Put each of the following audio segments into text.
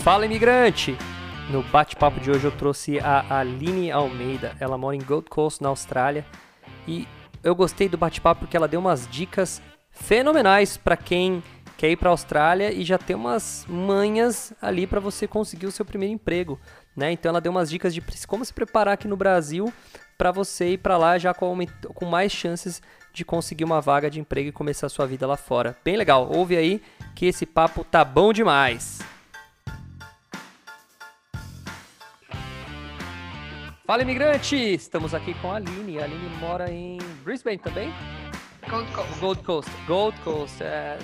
Fala, imigrante! No bate-papo de hoje eu trouxe a Aline Almeida. Ela mora em Gold Coast, na Austrália. E eu gostei do bate-papo porque ela deu umas dicas fenomenais para quem quer ir para a Austrália e já tem umas manhas ali para você conseguir o seu primeiro emprego, né? Então ela deu umas dicas de como se preparar aqui no Brasil para você ir para lá já com, com mais chances de conseguir uma vaga de emprego e começar a sua vida lá fora. Bem legal. Ouve aí que esse papo tá bom demais. Fala, imigrante! Estamos aqui com a Aline. A Aline mora em Brisbane também? Gold Coast. Gold Coast. Gold Coast. É,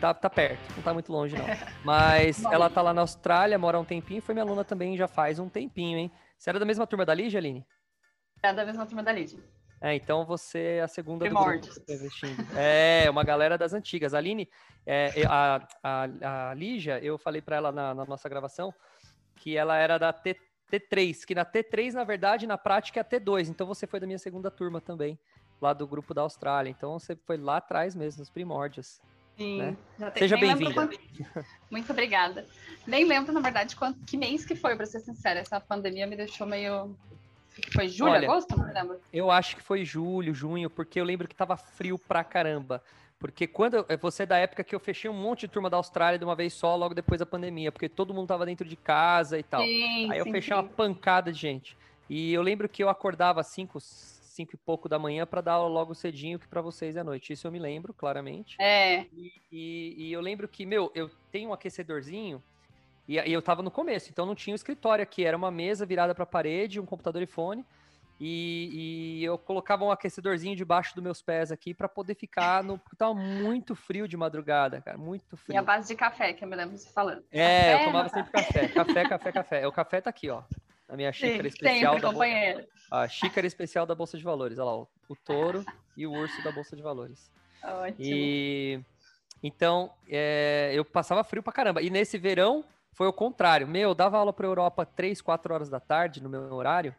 tá, tá perto, não tá muito longe, não. Mas ela tá lá na Austrália, mora há um tempinho, foi minha aluna também já faz um tempinho, hein? Você era da mesma turma da Lígia, Aline? É da mesma turma da Lígia. É, então você é a segunda Primórdios. do grupo tá. É, uma galera das antigas. A Aline, é, a, a, a Lígia, eu falei para ela na, na, nossa gravação que ela era da T, T3, que na T3, na verdade, na prática é a T2. Então você foi da minha segunda turma também, lá do grupo da Austrália. Então você foi lá atrás mesmo, nos primórdios. Sim, né? tem, Seja bem-vinda. Quando... Muito obrigada. Nem lembro, na verdade, quanto, que mês que foi, para ser sincera. Essa pandemia me deixou meio. Foi julho, Olha, agosto? Não lembro. Eu acho que foi julho, junho, porque eu lembro que tava frio pra caramba. Porque quando eu, você é da época que eu fechei um monte de turma da Austrália de uma vez só, logo depois da pandemia, porque todo mundo tava dentro de casa e tal. Sim, Aí eu sim, fechei sim. uma pancada de gente. E eu lembro que eu acordava às 5, cinco e pouco da manhã para dar aula logo cedinho, que para vocês é noite. Isso eu me lembro, claramente. É. E, e, e, eu lembro que, meu, eu tenho um aquecedorzinho e, e eu tava no começo, então não tinha o escritório aqui, era uma mesa virada para a parede, um computador e fone. E, e, eu colocava um aquecedorzinho debaixo dos meus pés aqui para poder ficar no. Porque tava muito frio de madrugada, cara. Muito frio. E a base de café, que eu me lembro você falando. É, café, eu tomava sempre café. Café, café, café. O café tá aqui, ó. Na minha xícara Sim, especial. sempre, da companheiro. Bo... A xícara especial da Bolsa de Valores. Olha lá, ó, o touro e o urso da Bolsa de Valores. Ótimo. E então, é, eu passava frio pra caramba. E nesse verão foi o contrário. Meu, eu dava aula pra Europa 3, 4 horas da tarde no meu horário.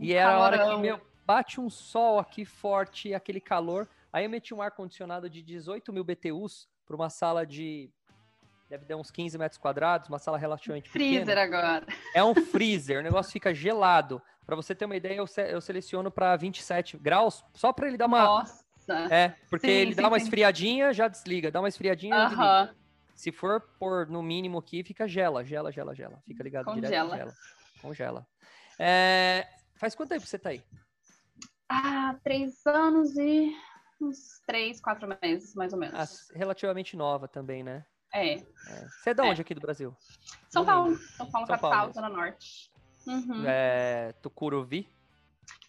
E era a hora que, meu, bate um sol aqui forte, aquele calor. Aí eu meti um ar-condicionado de 18 mil BTUs para uma sala de. Deve dar uns 15 metros quadrados, uma sala relativamente freezer pequena. agora. É um freezer, o negócio fica gelado. Para você ter uma ideia, eu, se, eu seleciono para 27 graus, só para ele dar uma. Nossa! É, porque sim, ele sim, dá uma sim. esfriadinha, já desliga. Dá uma esfriadinha, Aham. desliga. Se for por no mínimo aqui, fica gela, gela, gela, gela. Fica ligado Congela. direto, congela. Congela. É, faz quanto tempo você tá aí? Ah, três anos e uns três, quatro meses, mais ou menos. Ah, relativamente nova também, né? É. É. Você é de É. onde aqui do Brasil? São Paulo. São Paulo, São capital, Paulo. Zona Norte. Uhum. É, Tucuruvi?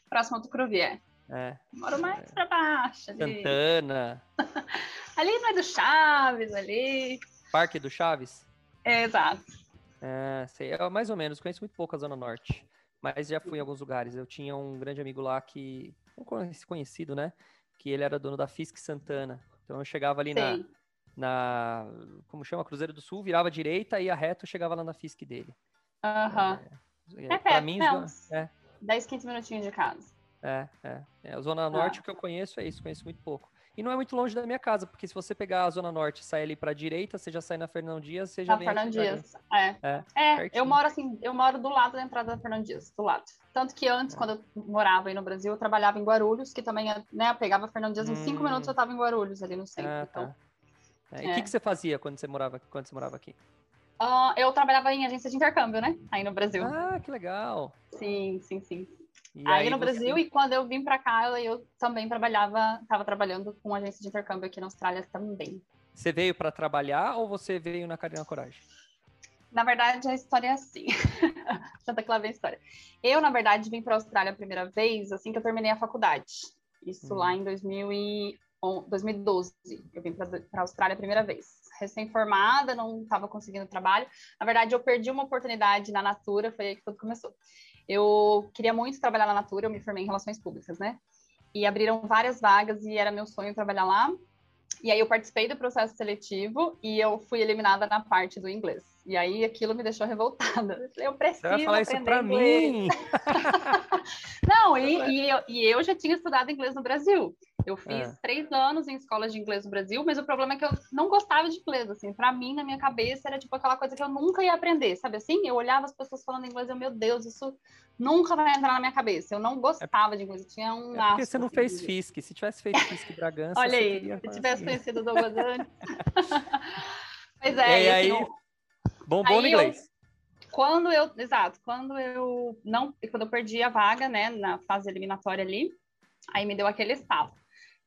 Próximo do Cruvi, é. É. Moro mais pra baixo. Ali. Santana? ali não é do Chaves, ali. Parque do Chaves? É, exato. É, sei, é, mais ou menos, conheço muito pouco a Zona Norte. Mas já fui em alguns lugares. Eu tinha um grande amigo lá que. Um conheci- conhecido, né? Que ele era dono da Fisk Santana. Então eu chegava ali na, Sei. na. Como chama? Cruzeiro do Sul, virava à direita, ia reto, chegava lá na Fisk dele. Aham. É, É pra mim, não. é, 10, 15 minutinhos de casa. é, é, é. A Zona Norte, o que eu conheço é isso, conheço muito pouco. E não é muito longe da minha casa, porque se você pegar a Zona Norte e sair ali pra direita, você já sai na Fernão Dias, você já Na vem pra Dias. É. É, É, eu moro assim, eu moro do lado da entrada da Fernando Dias, do lado. Tanto que antes, quando eu morava aí no Brasil, eu trabalhava em Guarulhos, que também, né, eu pegava Fernando Dias, em cinco Hum. minutos eu tava em Guarulhos, ali no centro. Ah, então. tá. É, E o é. que, que você fazia quando você morava, quando você morava aqui? Ah, eu trabalhava em agência de intercâmbio, né, aí no Brasil. Ah, que legal. Sim, sim, sim. E aí, no você- Brasil, e quando eu vim pra cá, eu também trabalhava, estava trabalhando com agência de intercâmbio aqui na Austrália também. Você veio para trabalhar ou você veio na cara e na coragem? Na verdade, a história é assim. Santa Clara vem a história. Eu, na verdade, vim para a Austrália a primeira vez assim que eu terminei a faculdade. Isso Hum. lá em 2000 e on- 2012. Eu vim para a Austrália a primeira vez. Recém-formada, não estava conseguindo trabalho. Na verdade, eu perdi uma oportunidade na Natura, foi aí que tudo começou. Eu queria muito trabalhar na Natura, eu me formei em Relações Públicas, né? E abriram várias vagas e era meu sonho trabalhar lá. E aí eu participei do processo seletivo e eu fui eliminada na parte do inglês. E aí aquilo me deixou revoltada. Eu preciso Você vai falar isso aprender para inglês. mim? Não, e, e, eu, e eu já tinha estudado inglês no Brasil. Eu fiz é. três anos em escola de inglês no Brasil, mas o problema é que eu não gostava de inglês, assim. Pra mim, na minha cabeça, era tipo aquela coisa que eu nunca ia aprender, sabe assim? Eu olhava as pessoas falando inglês e eu, meu Deus, isso nunca vai entrar na minha cabeça. Eu não gostava é, de inglês, eu tinha um é porque você não fez de... FISC. Se tivesse feito FISC Bragança, Olha aí, se tivesse conhecido o Douglas antes. pois é, e, aí, assim, bom, bom no inglês. Eu quando eu, exato, quando eu não, quando eu perdi a vaga, né, na fase eliminatória ali, aí me deu aquele estalo.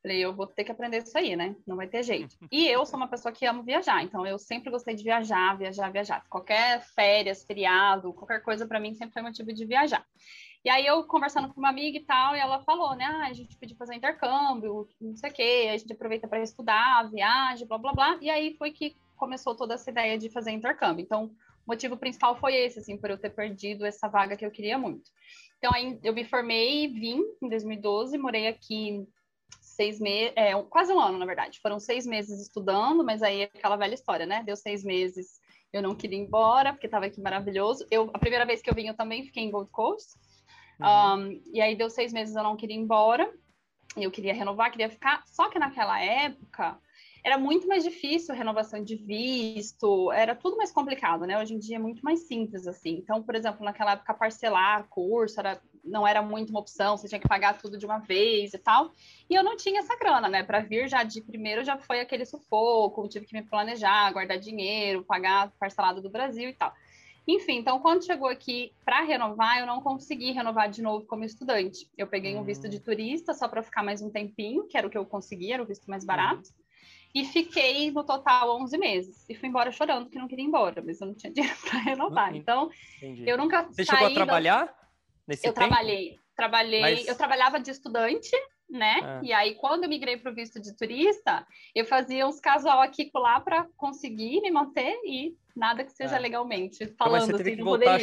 Falei, eu vou ter que aprender isso aí, né? Não vai ter jeito. E eu sou uma pessoa que amo viajar, então eu sempre gostei de viajar, viajar, viajar. Qualquer férias, feriado, qualquer coisa para mim sempre foi motivo de viajar. E aí eu conversando com uma amiga e tal, e ela falou, né? Ah, a gente podia fazer intercâmbio, não sei o quê, a gente aproveita para estudar, viagem, blá blá blá. E aí foi que começou toda essa ideia de fazer intercâmbio. Então, o motivo principal foi esse, assim, por eu ter perdido essa vaga que eu queria muito. Então, aí eu me formei, vim em 2012, morei aqui seis meses, é, quase um ano, na verdade. Foram seis meses estudando, mas aí é aquela velha história, né? Deu seis meses, eu não queria ir embora, porque estava aqui maravilhoso. Eu, a primeira vez que eu vim, eu também fiquei em Gold Coast. Uhum. Um, e aí deu seis meses, eu não queria ir embora. Eu queria renovar, queria ficar. Só que naquela época, era muito mais difícil a renovação de visto, era tudo mais complicado, né? Hoje em dia é muito mais simples, assim. Então, por exemplo, naquela época, parcelar curso era, não era muito uma opção, você tinha que pagar tudo de uma vez e tal. E eu não tinha essa grana, né? Para vir já de primeiro já foi aquele sufoco, tive que me planejar, guardar dinheiro, pagar parcelado do Brasil e tal. Enfim, então quando chegou aqui para renovar, eu não consegui renovar de novo como estudante. Eu peguei um visto de hum. turista só para ficar mais um tempinho, que era o que eu conseguia, era o visto mais barato. Uhum. E fiquei no total 11 meses. E fui embora chorando que não queria ir embora, mas eu não tinha dinheiro para renovar. Então, Entendi. eu nunca Você chegou a trabalhar da... nesse eu tempo? trabalhei. Trabalhei, mas... eu trabalhava de estudante, né? Ah. E aí, quando eu migrei para o visto de turista, eu fazia uns casual aqui lá para conseguir me manter e nada que seja ah. legalmente. Falando mas você teve assim, que voltar.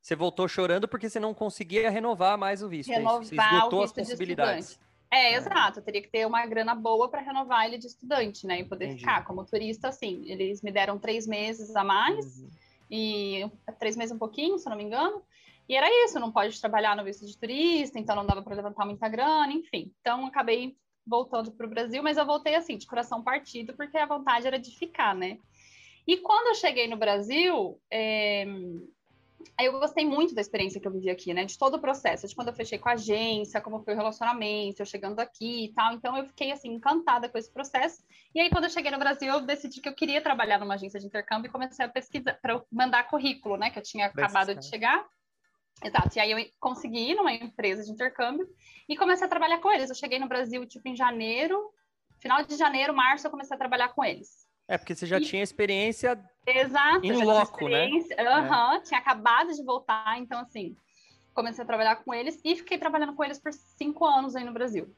Você voltou chorando porque você não conseguia renovar mais o visto. É renovar você esgotou as possibilidades. É, é, exato. Eu teria que ter uma grana boa para renovar ele de estudante, né? E poder Entendi. ficar como turista, assim. Eles me deram três meses a mais, uhum. e três meses um pouquinho, se não me engano. E era isso, não pode trabalhar no visto de turista, então não dava para levantar muita grana, enfim. Então acabei voltando para o Brasil, mas eu voltei assim, de coração partido, porque a vontade era de ficar, né? E quando eu cheguei no Brasil, é, Aí eu gostei muito da experiência que eu vivi aqui, né? De todo o processo, de quando eu fechei com a agência, como foi o relacionamento, eu chegando aqui e tal. Então eu fiquei assim encantada com esse processo. E aí quando eu cheguei no Brasil, eu decidi que eu queria trabalhar numa agência de intercâmbio e comecei a pesquisar para mandar currículo, né? Que eu tinha acabado de chegar. Exato. E aí eu consegui ir numa empresa de intercâmbio e comecei a trabalhar com eles. Eu cheguei no Brasil tipo em janeiro, final de janeiro, março, eu comecei a trabalhar com eles. É, porque você já e... tinha experiência Exato, em loco, né? Uhum, é. Tinha acabado de voltar, então assim, comecei a trabalhar com eles e fiquei trabalhando com eles por cinco anos aí no Brasil.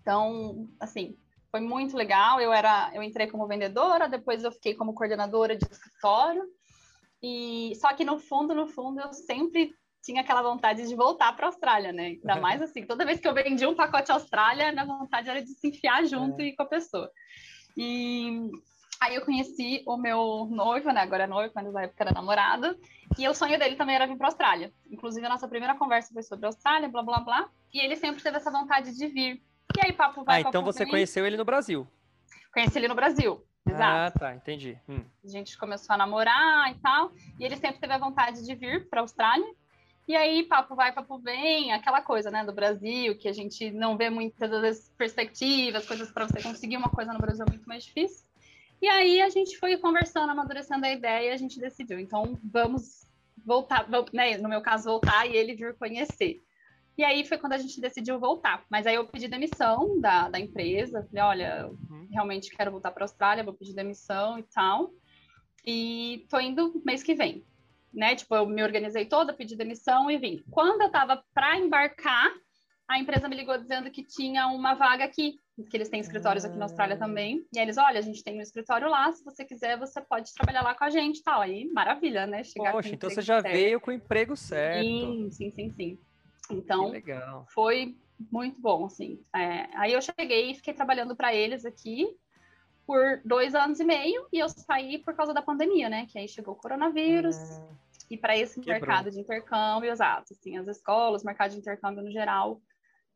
Então, assim, foi muito legal. Eu era, eu entrei como vendedora, depois eu fiquei como coordenadora de escritório. E só que no fundo, no fundo, eu sempre tinha aquela vontade de voltar para a Austrália, né? Ainda mais assim, toda vez que eu vendi um pacote Austrália, minha vontade era de se enfiar junto é. e com a pessoa. E Aí eu conheci o meu noivo, né? Agora é noivo, mas na época era namorado. E o sonho dele também era vir para a Austrália. Inclusive, a nossa primeira conversa foi sobre a Austrália, blá, blá, blá. E ele sempre teve essa vontade de vir. E aí, papo vai, Ah, então você conheceu ele no Brasil. Conheci ele no Brasil, exato. Ah, tá, entendi. Hum. A gente começou a namorar e tal. E ele sempre teve a vontade de vir para a Austrália. E aí, papo vai, papo vem, aquela coisa, né, do Brasil, que a gente não vê muitas das perspectivas, coisas para você conseguir uma coisa no Brasil é muito mais difícil. E aí a gente foi conversando, amadurecendo a ideia e a gente decidiu. Então vamos voltar, né, no meu caso, voltar e ele vir conhecer. E aí foi quando a gente decidiu voltar. Mas aí eu pedi demissão da, da empresa. Falei, olha, uhum. realmente quero voltar para a Austrália, vou pedir demissão e tal. E tô indo mês que vem. Né? Tipo, eu me organizei toda, pedi demissão e vim. Quando eu tava para embarcar, a empresa me ligou dizendo que tinha uma vaga aqui que eles têm escritórios aqui na Austrália ah. também. E aí eles, olha, a gente tem um escritório lá, se você quiser, você pode trabalhar lá com a gente e tal. Aí, maravilha, né? Chegar Poxa, então você já certo. veio com o emprego certo. Sim, sim, sim, sim. Então, foi muito bom, assim. É, aí eu cheguei e fiquei trabalhando para eles aqui por dois anos e meio e eu saí por causa da pandemia, né? Que aí chegou o coronavírus. Hum, e para esse mercado de intercâmbio, exato, assim, as escolas, mercado de intercâmbio no geral,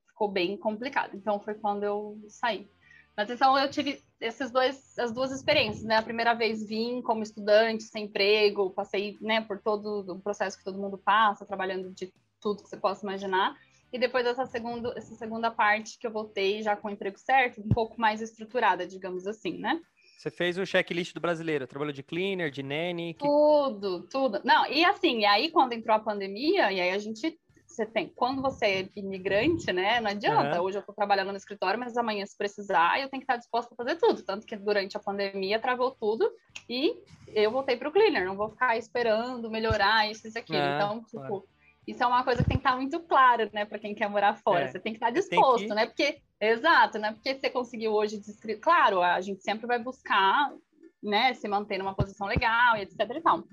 ficou bem complicado. Então foi quando eu saí. Mas então eu tive esses dois, as duas experiências, né? A primeira vez vim como estudante, sem emprego, passei, né, por todo o processo que todo mundo passa, trabalhando de tudo que você possa imaginar. E depois essa segunda, essa segunda parte que eu voltei já com o emprego certo, um pouco mais estruturada, digamos assim, né? Você fez o checklist do brasileiro, trabalhou de cleaner, de nanny? Que... Tudo, tudo. Não, e assim, aí quando entrou a pandemia, e aí a gente você tem. Quando você é imigrante, né? Não adianta. Uhum. Hoje eu estou trabalhando no escritório, mas amanhã, se precisar, eu tenho que estar disposta a fazer tudo. Tanto que durante a pandemia travou tudo e eu voltei para o cleaner. Não vou ficar esperando melhorar isso e aquilo. É, então, tipo, claro. Isso é uma coisa que tem que estar muito claro, né? Para quem quer morar fora. É. Você tem que estar disposto, que... né? Porque, exato, né? Porque você conseguiu hoje descrever. Claro, a gente sempre vai buscar, né? Se manter numa posição legal e etc e tal.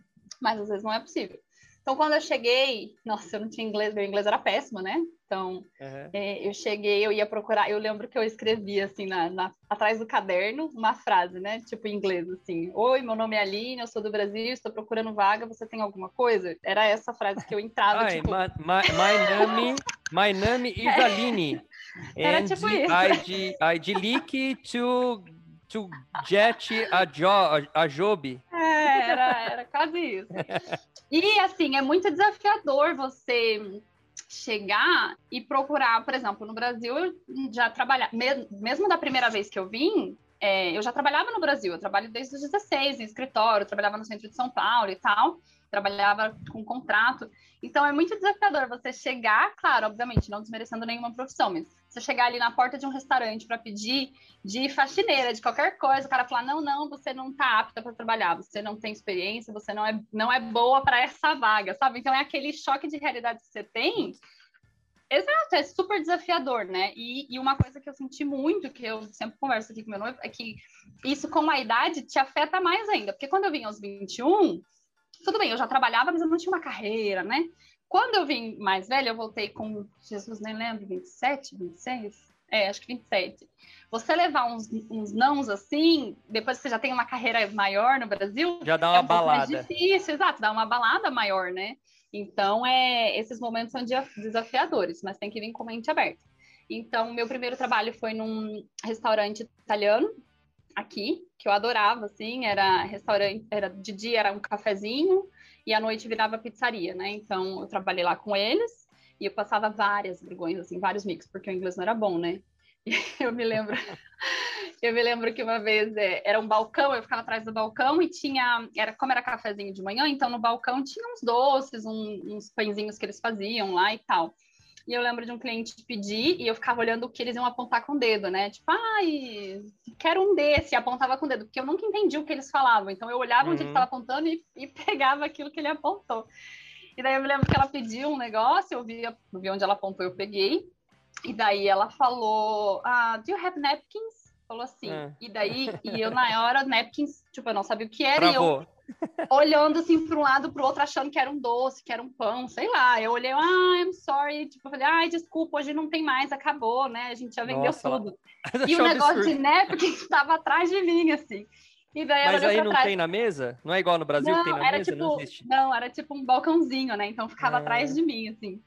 Mas às vezes não é possível. Então, quando eu cheguei, nossa, eu não tinha inglês, meu inglês era péssimo, né? Então, uhum. é, eu cheguei, eu ia procurar, eu lembro que eu escrevi, assim, na, na, atrás do caderno, uma frase, né? Tipo, em inglês, assim, Oi, meu nome é Aline, eu sou do Brasil, estou procurando vaga, você tem alguma coisa? Era essa frase que eu entrava, Ai, tipo... My, my, name, my name is Aline. Era and tipo isso. I, I leak to, to get a, job, a job. Era, era quase isso. E assim, é muito desafiador você chegar e procurar, por exemplo, no Brasil eu já trabalhava, mesmo da primeira vez que eu vim, é, eu já trabalhava no Brasil, eu trabalho desde os 16 em escritório, trabalhava no centro de São Paulo e tal, trabalhava com contrato. Então é muito desafiador você chegar, claro, obviamente, não desmerecendo nenhuma profissão, mas você chegar ali na porta de um restaurante para pedir de faxineira, de qualquer coisa, o cara falar: não, não, você não está apta para trabalhar, você não tem experiência, você não é, não é boa para essa vaga, sabe? Então é aquele choque de realidade que você tem Exato, é super desafiador, né? E, e, uma coisa que eu senti muito, que eu sempre converso aqui com meu noivo, é que isso com a idade te afeta mais ainda. Porque quando eu vim aos 21, tudo bem, eu já trabalhava, mas eu não tinha uma carreira, né? Quando eu vim mais velha, eu voltei com, Jesus, nem lembro, 27, 26? É, acho que 27. Você levar uns, uns nãos assim, depois que você já tem uma carreira maior no Brasil... Já dá uma é um balada. mais difícil, exato, dá uma balada maior, né? Então, é, esses momentos são desafiadores, mas tem que vir com mente aberta. Então, meu primeiro trabalho foi num restaurante italiano, aqui, que eu adorava, assim, era restaurante, era de dia era um cafezinho e à noite virava pizzaria, né? Então, eu trabalhei lá com eles e eu passava várias vergonhas, assim, vários mix, porque o inglês não era bom, né? E eu me lembro eu me lembro que uma vez é, era um balcão, eu ficava atrás do balcão e tinha, era como era cafezinho de manhã, então no balcão tinha uns doces, um, uns pãezinhos que eles faziam lá e tal. E eu lembro de um cliente pedir e eu ficava olhando o que eles iam apontar com o dedo, né? Tipo, ai, quero um desse, e apontava com o dedo, porque eu nunca entendi o que eles falavam. Então eu olhava uhum. onde ele estava apontando e, e, pegava aquilo que ele apontou. E daí eu me lembro que ela pediu um negócio, eu vi, eu vi onde ela apontou, eu peguei. E daí ela falou, ah, do you have napkins? Falou assim. É. E daí, e eu na hora, napkins, tipo, eu não sabia o que era. Travou. E eu olhando assim para um lado para o outro, achando que era um doce, que era um pão, sei lá. Eu olhei, ah, I'm sorry. Tipo, eu falei, ai, desculpa, hoje não tem mais, acabou, né? A gente já vendeu Nossa, tudo. E o negócio absurdo. de napkin estava atrás de mim, assim. E daí Mas aí não trás. tem na mesa? Não é igual no Brasil não, que tem na era mesa? Tipo, não existe. Não, era tipo um balcãozinho, né? Então ficava ah. atrás de mim, assim.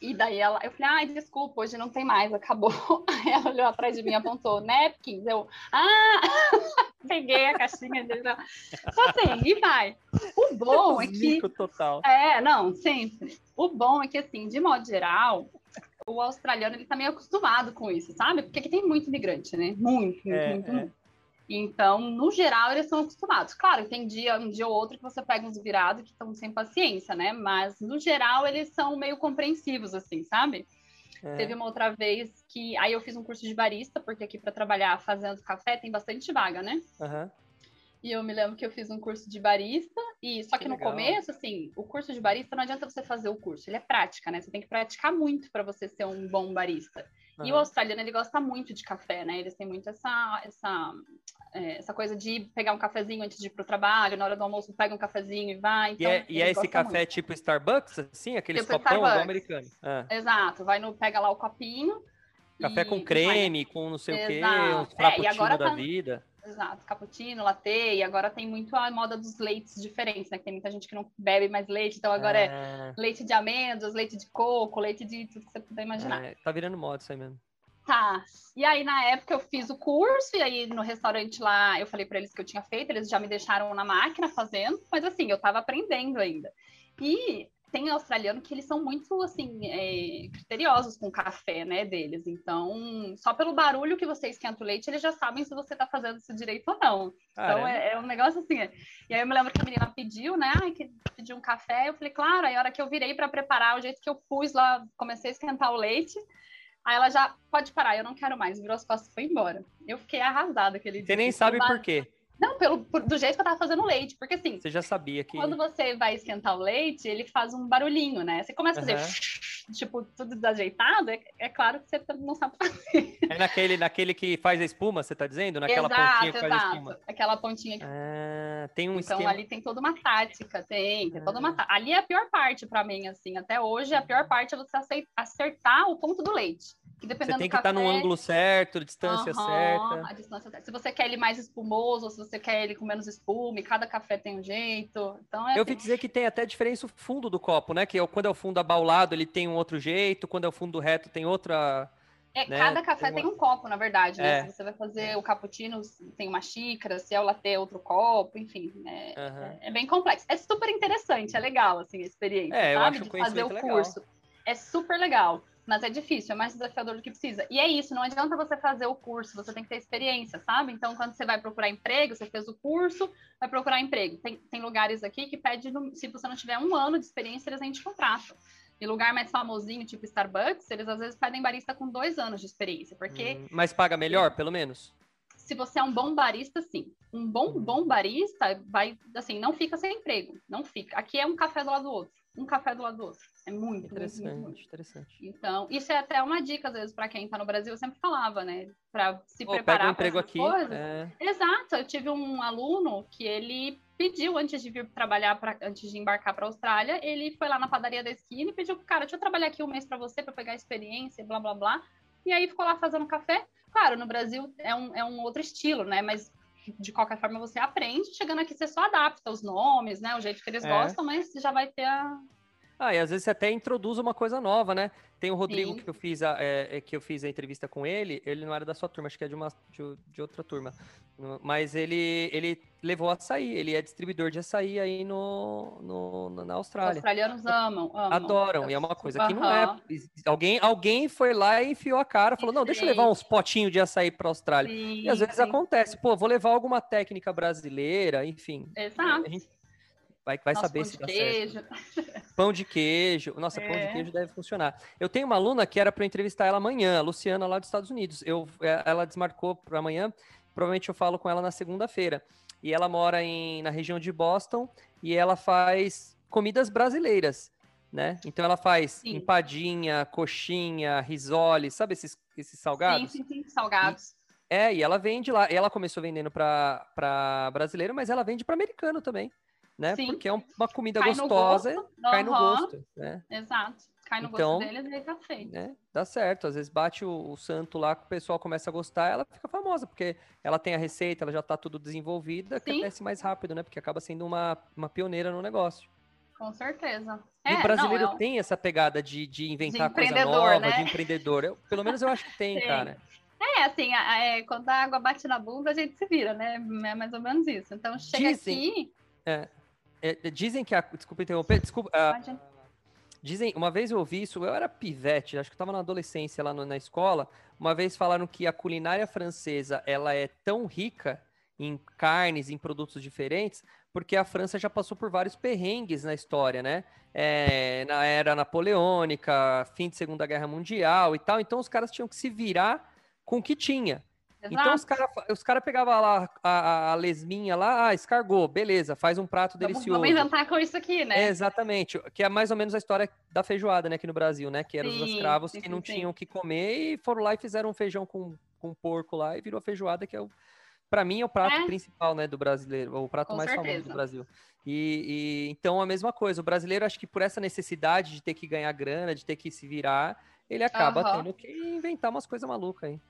E daí ela, eu falei, ai, desculpa, hoje não tem mais, acabou. Aí ela olhou atrás de mim e apontou, napkins. Eu, ah, peguei a caixinha dele. Só assim, e vai. O bom é que. total. É, não, sempre. O bom é que, assim, de modo geral, o australiano ele tá meio acostumado com isso, sabe? Porque aqui tem muito imigrante, né? Muito, muito, é, muito, é. muito. Então, no geral, eles são acostumados. Claro, tem dia, um dia ou outro que você pega uns virados que estão sem paciência, né? Mas, no geral, eles são meio compreensivos, assim, sabe? É. Teve uma outra vez que. Aí eu fiz um curso de barista, porque aqui para trabalhar fazendo café tem bastante vaga, né? Uhum. E eu me lembro que eu fiz um curso de barista, e só que, que no legal. começo, assim, o curso de barista não adianta você fazer o curso, ele é prática, né? Você tem que praticar muito para você ser um bom barista. Uhum. E o australiano, ele gosta muito de café, né? Eles têm muito essa, essa, é, essa coisa de pegar um cafezinho antes de ir pro trabalho, na hora do almoço pega um cafezinho e vai. Então, e é, e é esse café muito. tipo Starbucks, assim? Aquele tipo copão igual americano? Ah. Exato, vai no, pega lá o copinho. Café e, com creme, com não sei Exato. o quê, uns frappuccino é, da tá... vida. Exato, cappuccino, latte, e agora tem muito a moda dos leites diferentes, né? Que tem muita gente que não bebe mais leite, então agora é, é leite de amêndoas, leite de coco, leite de tudo que você puder imaginar. É, tá virando moda isso aí mesmo. Tá. E aí, na época, eu fiz o curso, e aí no restaurante lá, eu falei para eles que eu tinha feito, eles já me deixaram na máquina fazendo, mas assim, eu tava aprendendo ainda. E tem australiano que eles são muito, assim, é, criteriosos com o café, né, deles. Então, só pelo barulho que você esquenta o leite, eles já sabem se você tá fazendo isso direito ou não. Então, é, é, um negócio assim. É. E aí eu me lembro que a menina pediu, né, ai, que pediu um café. Eu falei, claro. Aí a hora que eu virei para preparar, o jeito que eu pus lá, comecei a esquentar o leite. Aí ela já, pode parar, eu não quero mais. Virou as costas e foi embora. Eu fiquei arrasada aquele dia. Você nem sabe por quê. Não, pelo, por, do jeito que eu tava fazendo leite. Porque assim. Você já sabia que. Quando você vai esquentar o leite, ele faz um barulhinho, né? Você começa a fazer, uhum. Tipo, tudo desajeitado, é, é, claro que você não sabe fazer. É naquele, naquele que faz a espuma, você tá dizendo? Naquela exato, pontinha que exato. faz a espuma. Aquela pontinha que. Ah, tem um Então esquema... ali tem toda uma tática, tem, tem toda uma tática. Ali é a pior parte para mim, assim. Até hoje, a pior parte é você acertar o ponto do leite. Que dependendo você tem que estar tá no ângulo certo, distância uhum, certa. A distância certa. Se você quer ele mais espumoso, ou se você quer ele com menos espuma, cada café tem um jeito. Então é Eu assim. dizer que tem até diferença o fundo do copo, né? Que é, quando é o fundo abaulado, ele tem um outro jeito, quando é o fundo reto, tem outra. É, né? Cada café tem, uma... tem, um copo, na verdade, né? É. Se você vai fazer o cappuccino, tem uma xícara, se é o latte, outro copo, enfim. É, uhum. é, bem complexo. É super interessante, é legal, assim, a experiência, é, sabe? De fazer o curso. Legal. É super legal. Mas é difícil, é mais desafiador do que precisa. E é isso, não adianta você fazer o curso, você tem que ter experiência, sabe? Então, quando você vai procurar emprego, você fez o curso, vai procurar emprego. Tem, tem lugares aqui que pede, se você não tiver um ano de experiência, eles nem te contratam. E lugar mais famosinho, tipo Starbucks, eles às vezes pedem barista com dois anos de experiência, porque... Hum, mas paga melhor, pelo menos? Se você é um bom barista, sim. Um bom, uhum. bom barista vai, assim, não fica sem emprego, não fica. Aqui é um café do lado do outro, um café do lado do outro. É muito interessante, muito, muito. interessante. Então, isso é até uma dica, às vezes, para quem está no Brasil, eu sempre falava, né? Para se Pô, preparar um para essas aqui, coisas. É... Exato. Eu tive um aluno que ele pediu, antes de vir trabalhar, pra, antes de embarcar para a Austrália, ele foi lá na padaria da esquina e pediu, cara, deixa eu trabalhar aqui um mês para você, para pegar experiência, blá, blá, blá. E aí ficou lá fazendo café. Claro, no Brasil é um, é um outro estilo, né? Mas de qualquer forma você aprende. Chegando aqui, você só adapta os nomes, né? O jeito que eles é. gostam, mas já vai ter a, ah, e às vezes você até introduz uma coisa nova, né? Tem o Rodrigo que eu fiz a, é, é, que eu fiz a entrevista com ele, ele não era da sua turma, acho que é de uma de, de, outra turma. Mas ele, ele levou açaí, ele é distribuidor de açaí aí no, no na Austrália. Os australianos amam, amam. Adoram, e é uma coisa que não é. Alguém, alguém foi lá e enfiou a cara, falou: não, deixa eu levar uns potinhos de açaí para a Austrália. Sim, e às vezes sim. acontece, pô, vou levar alguma técnica brasileira, enfim. Exato. A gente, Vai, vai saber se dá queijo. certo. Pão de queijo. Nossa, é. pão de é. queijo deve funcionar. Eu tenho uma aluna que era para entrevistar ela amanhã, a Luciana, lá dos Estados Unidos. Eu, é, ela desmarcou para amanhã. Provavelmente eu falo com ela na segunda-feira. E ela mora em, na região de Boston e ela faz comidas brasileiras, né? Então ela faz sim. empadinha, coxinha, risole, sabe esses, esses salgados? Sim, sim, sim, salgados. E, é, e ela vende lá. Ela começou vendendo para brasileiro, mas ela vende para americano também né? Sim. Porque é uma comida cai gostosa, no cai no gosto, né? Exato. Cai no então, gosto deles e aí tá feito. Né? Dá certo. Às vezes bate o, o, santo lá que o pessoal começa a gostar, ela fica famosa, porque ela tem a receita, ela já tá tudo desenvolvida, Sim. cresce mais rápido, né? Porque acaba sendo uma, uma pioneira no negócio. Com certeza. E é, o brasileiro não, um... tem essa pegada de, de inventar de coisa nova, né? de empreendedor. Eu, pelo menos eu acho que tem, tem. cara. É, assim, é, quando a água bate na bunda, a gente se vira, né? É mais ou menos isso. Então, chega Dizem, aqui... É, é, dizem que a. Desculpa interromper, desculpa. Dizem, uma vez eu ouvi isso, eu era pivete, acho que eu tava na adolescência lá no, na escola. Uma vez falaram que a culinária francesa ela é tão rica em carnes, em produtos diferentes, porque a França já passou por vários perrengues na história, né? É, na era napoleônica, fim de Segunda Guerra Mundial e tal. Então os caras tinham que se virar com o que tinha. Exato. Então os caras os cara pegavam lá a, a, lesminha lá, ah, escargou, beleza, faz um prato delicioso. Vamos inventar com isso aqui, né? É, exatamente, que é mais ou menos a história da feijoada, né, aqui no Brasil, né? Que eram sim, os escravos sim, que não sim. tinham que comer e foram lá e fizeram um feijão com, com porco lá e virou a feijoada, que é o. Pra mim é o prato é. principal, né, do brasileiro, o prato com mais certeza. famoso do Brasil. E, e então a mesma coisa, o brasileiro acho que por essa necessidade de ter que ganhar grana, de ter que se virar, ele acaba uhum. tendo que inventar umas coisas malucas aí.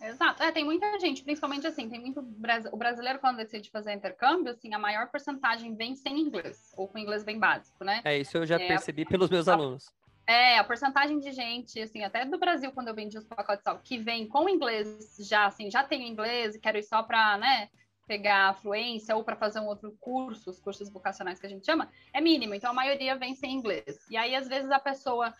Exato. É, tem muita gente, principalmente assim, tem muito o brasileiro quando decide fazer intercâmbio, assim, a maior porcentagem vem sem inglês ou com inglês bem básico, né? É isso eu já é, percebi pelos meus a, alunos. É, a porcentagem de gente, assim, até do Brasil quando eu vendi os pacotes sal, que vem com inglês já, assim, já tenho inglês e quero ir só para, né, pegar a fluência ou para fazer um outro curso, os cursos vocacionais que a gente chama, é mínimo. Então a maioria vem sem inglês. E aí às vezes a pessoa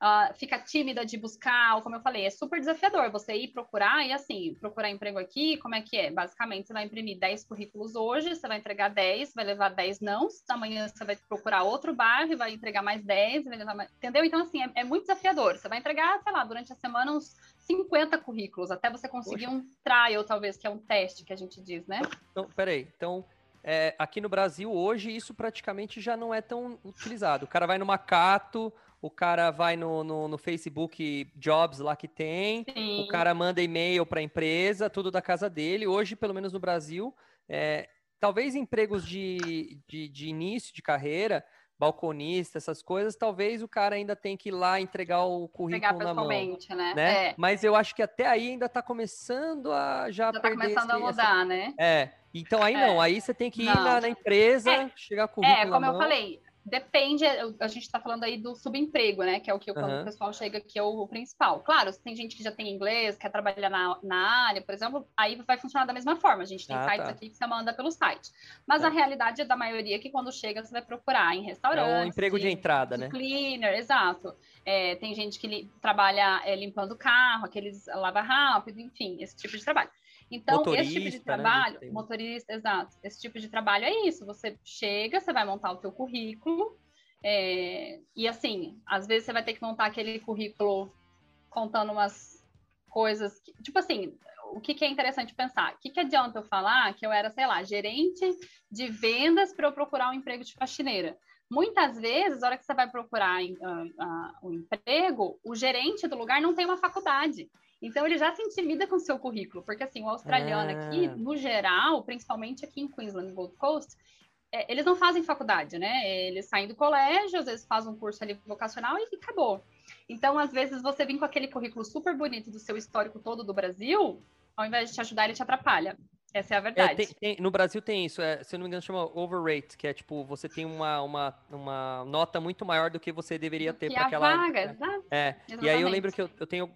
uh, fica tímida de buscar, ou como eu falei, é super desafiador você ir procurar e assim, procurar emprego aqui, como é que é? Basicamente, você vai imprimir 10 currículos hoje, você vai entregar 10, vai levar 10 não, amanhã você vai procurar outro bairro e vai entregar mais 10, mais... entendeu? Então, assim, é, é, muito desafiador. Você vai entregar, sei lá, durante a semana uns 50 currículos, até você conseguir Poxa. um trial, talvez, que é um teste que a gente diz, né? Então, peraí, então... É, aqui no Brasil, hoje, isso praticamente já não é tão utilizado. O cara vai no Macato, o cara vai no, no, no, Facebook Jobs lá que tem, Sim. o cara manda e-mail para a empresa, tudo da casa dele. Hoje, pelo menos no Brasil, é, talvez empregos de, de, de, início de carreira, balconista, essas coisas, talvez o cara ainda tem que ir lá entregar o currículo na mão. Né? né? É. Mas eu acho que até aí ainda está começando a já, já tá começando esse, a mudar, essa... né? É. Então aí é. não, aí você tem que ir na, na, empresa, é. chegar com o currículo É, como eu falei, Depende, a gente está falando aí do subemprego, né? Que é o que quando uhum. o pessoal chega, que é o, principal. Claro, se tem gente que já tem inglês, quer trabalhar na, na área, por exemplo, aí vai funcionar da mesma forma. A gente tem ah, sites tá. aqui que você manda pelo site. Mas tá. a realidade é da maioria que quando chega, você vai procurar em restaurantes. É um emprego de entrada, né? Cleaner, exato. É, tem gente que li, trabalha é, limpando o carro, aqueles lava rápido, enfim, esse tipo de trabalho. Então, motorista, esse tipo de né, trabalho, né? motorista, exato, esse tipo de trabalho é isso. Você chega, você vai montar o teu currículo, é, e assim, às vezes você vai ter que montar aquele currículo contando umas coisas, que, tipo assim, o que, que, é interessante pensar? O que, que adianta eu falar que eu era, sei lá, gerente de vendas para eu procurar um emprego de faxineira? Muitas vezes, na hora que você vai procurar uh, uh, um emprego, o gerente do lugar não tem uma faculdade. Então ele já se intimida com o seu currículo, porque assim, o australiano ah. aqui, no geral, principalmente aqui em Queensland, Gold Coast, é, eles não fazem faculdade, né? Eles saem do colégio, às vezes fazem um curso ali vocacional e acabou. Então, às vezes, você vem com aquele currículo super bonito do seu histórico todo do Brasil, ao invés de te ajudar, ele te atrapalha. Essa é a é, verdade. É, tem, tem, no Brasil tem isso, é, se eu não me engano, chama overrate, que é tipo, você tem uma, uma, uma nota muito maior do que você deveria ter para aquela. Vaga, exato. É. E aí eu lembro que eu, eu tenho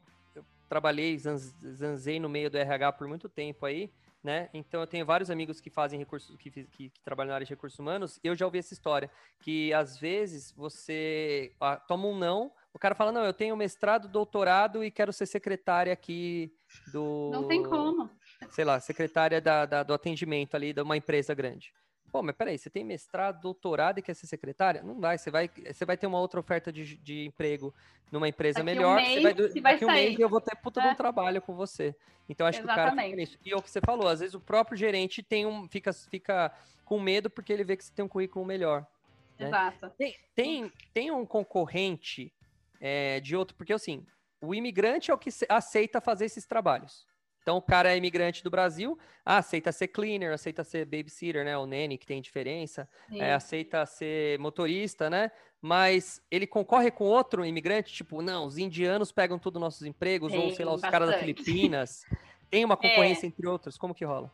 trabalhei, zanzei no meio do RH por muito tempo aí, né? Então eu tenho vários amigos que fazem recursos, que, que, que, trabalham na área de recursos humanos, e eu já ouvi essa história, que às vezes você ah, toma um não, o cara fala, não, eu tenho mestrado, doutorado e quero ser secretária aqui do... Não tem como. Sei lá, secretária da, da do atendimento ali de uma empresa grande. Pô, mas peraí, você tem mestrado, doutorado e quer ser secretária? Não vai, você vai, você vai ter uma outra oferta de, de emprego numa empresa daqui melhor, um mês, você vai, daqui vai um mês eu vou ter puta é. de um trabalho com você. Então acho Exatamente. que o cara fica nisso. E é o que você falou, às vezes o próprio gerente tem um, fica, fica com medo porque ele vê que você tem um currículo melhor. Né? Exato. Tem, tem, tem um concorrente é, de outro, porque assim, o imigrante é o que aceita fazer esses trabalhos. Então, o cara é imigrante do Brasil, ah, aceita ser cleaner, aceita ser babysitter, né? O nanny, que tem diferença, é, aceita ser motorista, né? Mas ele concorre com outro imigrante, tipo, não, os indianos pegam todos os nossos empregos, ou sei lá, os bastante. caras da Filipinas. Tem uma concorrência é. entre outros, como que rola?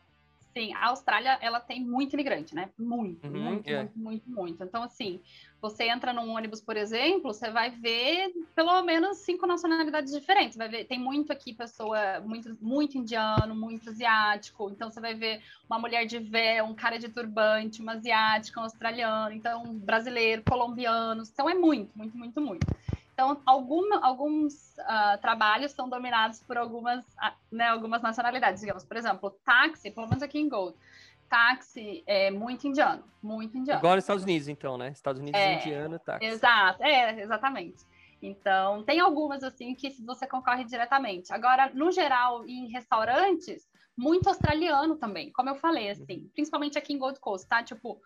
Sim, a Austrália, ela tem muito imigrante, né? Muito, uhum, muito, é. muito, muito, muito. Então, assim, você entra num ônibus, por exemplo, você vai ver pelo menos cinco nacionalidades diferentes. Vai ver, tem muito aqui pessoa, muito, muito indiano, muito asiático. Então, você vai ver uma mulher de véu, um cara de turbante, uma asiática, um australiano, então, brasileiro, colombianos. Então, é muito, muito, muito, muito. Então, alguma, alguns uh, trabalhos são dominados por algumas, uh, né, algumas nacionalidades. Digamos, por exemplo, táxi, pelo menos aqui em Gold, táxi é muito indiano, muito indiano. Igual nos Estados Unidos, então, né? Estados Unidos é, indiano, táxi. Exato, é, exatamente. Então, tem algumas, assim, que você concorre diretamente. Agora, no geral, em restaurantes, muito australiano também, como eu falei, assim, principalmente aqui em Gold Coast, tá? Tipo,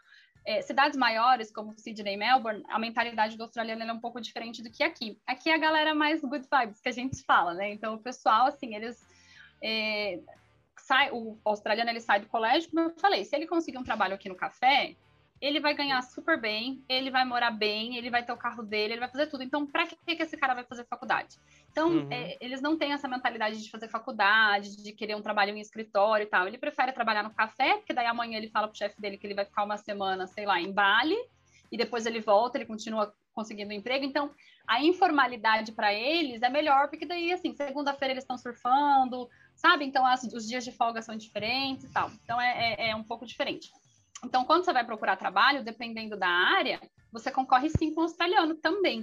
é, cidades maiores, como Sydney e Melbourne, a mentalidade do australiano é um pouco diferente do que aqui. Aqui é a galera é mais good vibes, que a gente fala, né? Então, o pessoal, assim, eles... É, sai, o australiano, ele sai do colégio, como eu falei, se ele conseguir um trabalho aqui no café, ele vai ganhar super bem, ele vai morar bem, ele vai ter o carro dele, ele vai fazer tudo. Então, para que, que esse cara vai fazer faculdade? Então, uhum. é, eles não têm essa mentalidade de fazer faculdade, de querer um trabalho em escritório e tal. Ele prefere trabalhar no café, porque daí amanhã ele fala pro chefe dele que ele vai ficar uma semana, sei lá, em Bali, e depois ele volta, ele continua conseguindo um emprego. Então, a informalidade para eles é melhor, porque daí, assim, segunda-feira eles estão surfando, sabe? Então, as, os dias de folga são diferentes e tal. Então, é, é, é um pouco diferente. Então, quando você vai procurar trabalho, dependendo da área, você concorre sim com o australiano também,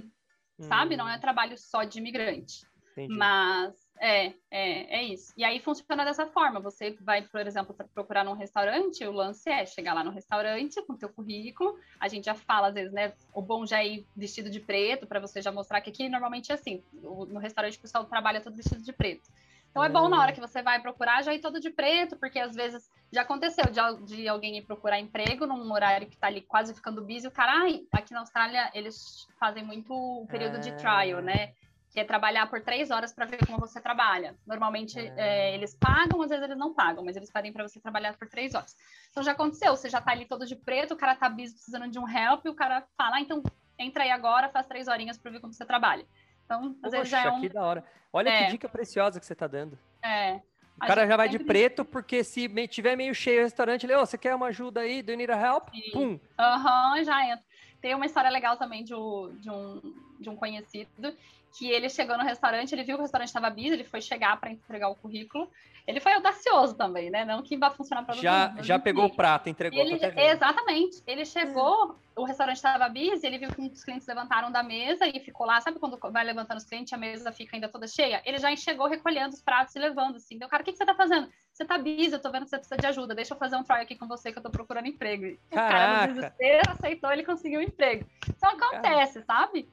hum. sabe? Não é hum. trabalho só de imigrante. Entendi. Mas é, é, é isso. E aí funciona dessa forma. Você vai, por exemplo, procurar num restaurante, o lance é chegar lá no restaurante com o teu currículo. A gente já fala, às vezes, né? O bom já é ir vestido de preto, para você já mostrar que aqui normalmente é assim. No restaurante o pessoal trabalha todo vestido de preto. Então é bom na hora hum. que você vai procurar já ir todo de preto, porque às vezes já aconteceu de, de alguém ir procurar emprego num horário que tá ali quase ficando busy, o cara, ai, aqui na Austrália eles fazem muito o período de trial, né? Que é trabalhar por três horas para ver como você trabalha. Normalmente é, eles pagam, às vezes eles não pagam, mas eles pedem para você trabalhar por três horas. Então já aconteceu, você já tá ali todo de preto, o cara tá busy precisando de um help, e o cara fala, ah, então entra aí agora, faz três horinhas para ver como você trabalha. Então, às Poxa, vezes já é um... que da hora. Olha é. que dica preciosa que você tá dando. É. O cara já vai de preto, porque se tiver meio cheio o restaurante, ele, ô, oh, você quer uma ajuda aí? Do you need a help? Sim. Pum. Aham, uhum, já entra. Tem uma história legal também de um, de um, de um conhecido que ele chegou no restaurante, ele viu que o restaurante estava busy, ele foi chegar para entregar o currículo. Ele foi audacioso também, né? Não que vai funcionar para já, mundo. Já pegou o prato, entregou. Ele, exatamente. Ele chegou, o restaurante estava busy, ele viu que muitos clientes levantaram da mesa e ficou lá. Sabe quando vai levantando os clientes, a mesa fica ainda toda cheia? Ele já chegou recolhendo os pratos e levando, assim. Então, cara, o que, que você está fazendo? Você está busy, eu tô vendo que você precisa de ajuda. Deixa eu fazer um try aqui com você que eu estou procurando emprego. O cara, no desespero, aceitou, ele conseguiu um emprego. Então acontece, Caraca. sabe?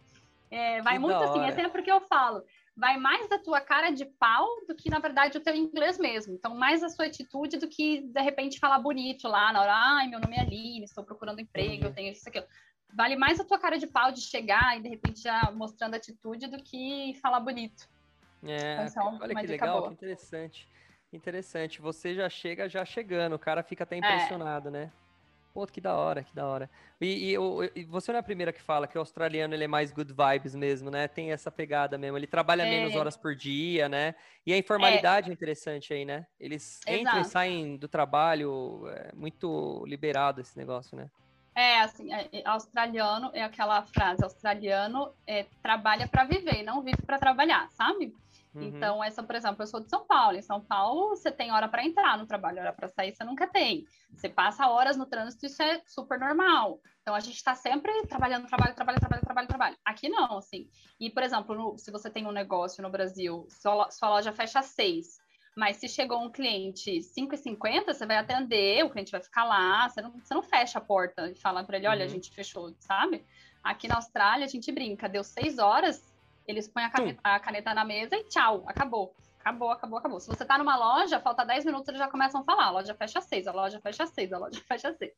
É, vai que muito assim, é sempre que eu falo. Vai mais da tua cara de pau do que, na verdade, o teu inglês mesmo. Então, mais a sua atitude do que, de repente, falar bonito lá na hora. Ai, meu nome é Aline, estou procurando emprego, eu tenho isso, aquilo. Vale mais a tua cara de pau de chegar e, de repente, já mostrando atitude do que falar bonito. É, então, é olha que legal, boa. que interessante. Interessante. Você já chega já chegando, o cara fica até é. impressionado, é. né? Pô, que da hora, que da hora. E, e, e, você não é a primeira que fala que o australiano ele é mais good vibes mesmo, né? Tem essa pegada mesmo. Ele trabalha é. menos horas por dia, né? E a informalidade é, é interessante aí, né? Eles Exato. entram e saem do trabalho é muito liberado esse negócio, né? É, assim, é, é, australiano é aquela frase, australiano é, trabalha para viver, não vive para trabalhar, sabe? Uhum. Então, essa, por exemplo, eu sou de São Paulo. Em São Paulo, você tem hora para entrar no trabalho, hora para sair, você nunca tem. Você passa horas no trânsito, isso é super normal. Então, a gente está sempre trabalhando, trabalho, trabalho, trabalho, trabalho, trabalho. Aqui não, assim. E, por exemplo, no, se você tem um negócio no Brasil, sua, sua loja fecha às seis. Mas se chegou um cliente 5,50, você vai atender, o cliente vai ficar lá, você não, você não fecha a porta e fala para ele, olha, uhum. a gente fechou, sabe? Aqui na Austrália, a gente brinca, deu seis horas, eles põem a caneta, a caneta, na mesa e tchau, acabou. Acabou, acabou, acabou. Se você tá numa loja, falta 10 minutos, eles já começam a falar. A loja fecha às 6, a loja fecha às 6, a loja fecha às 6.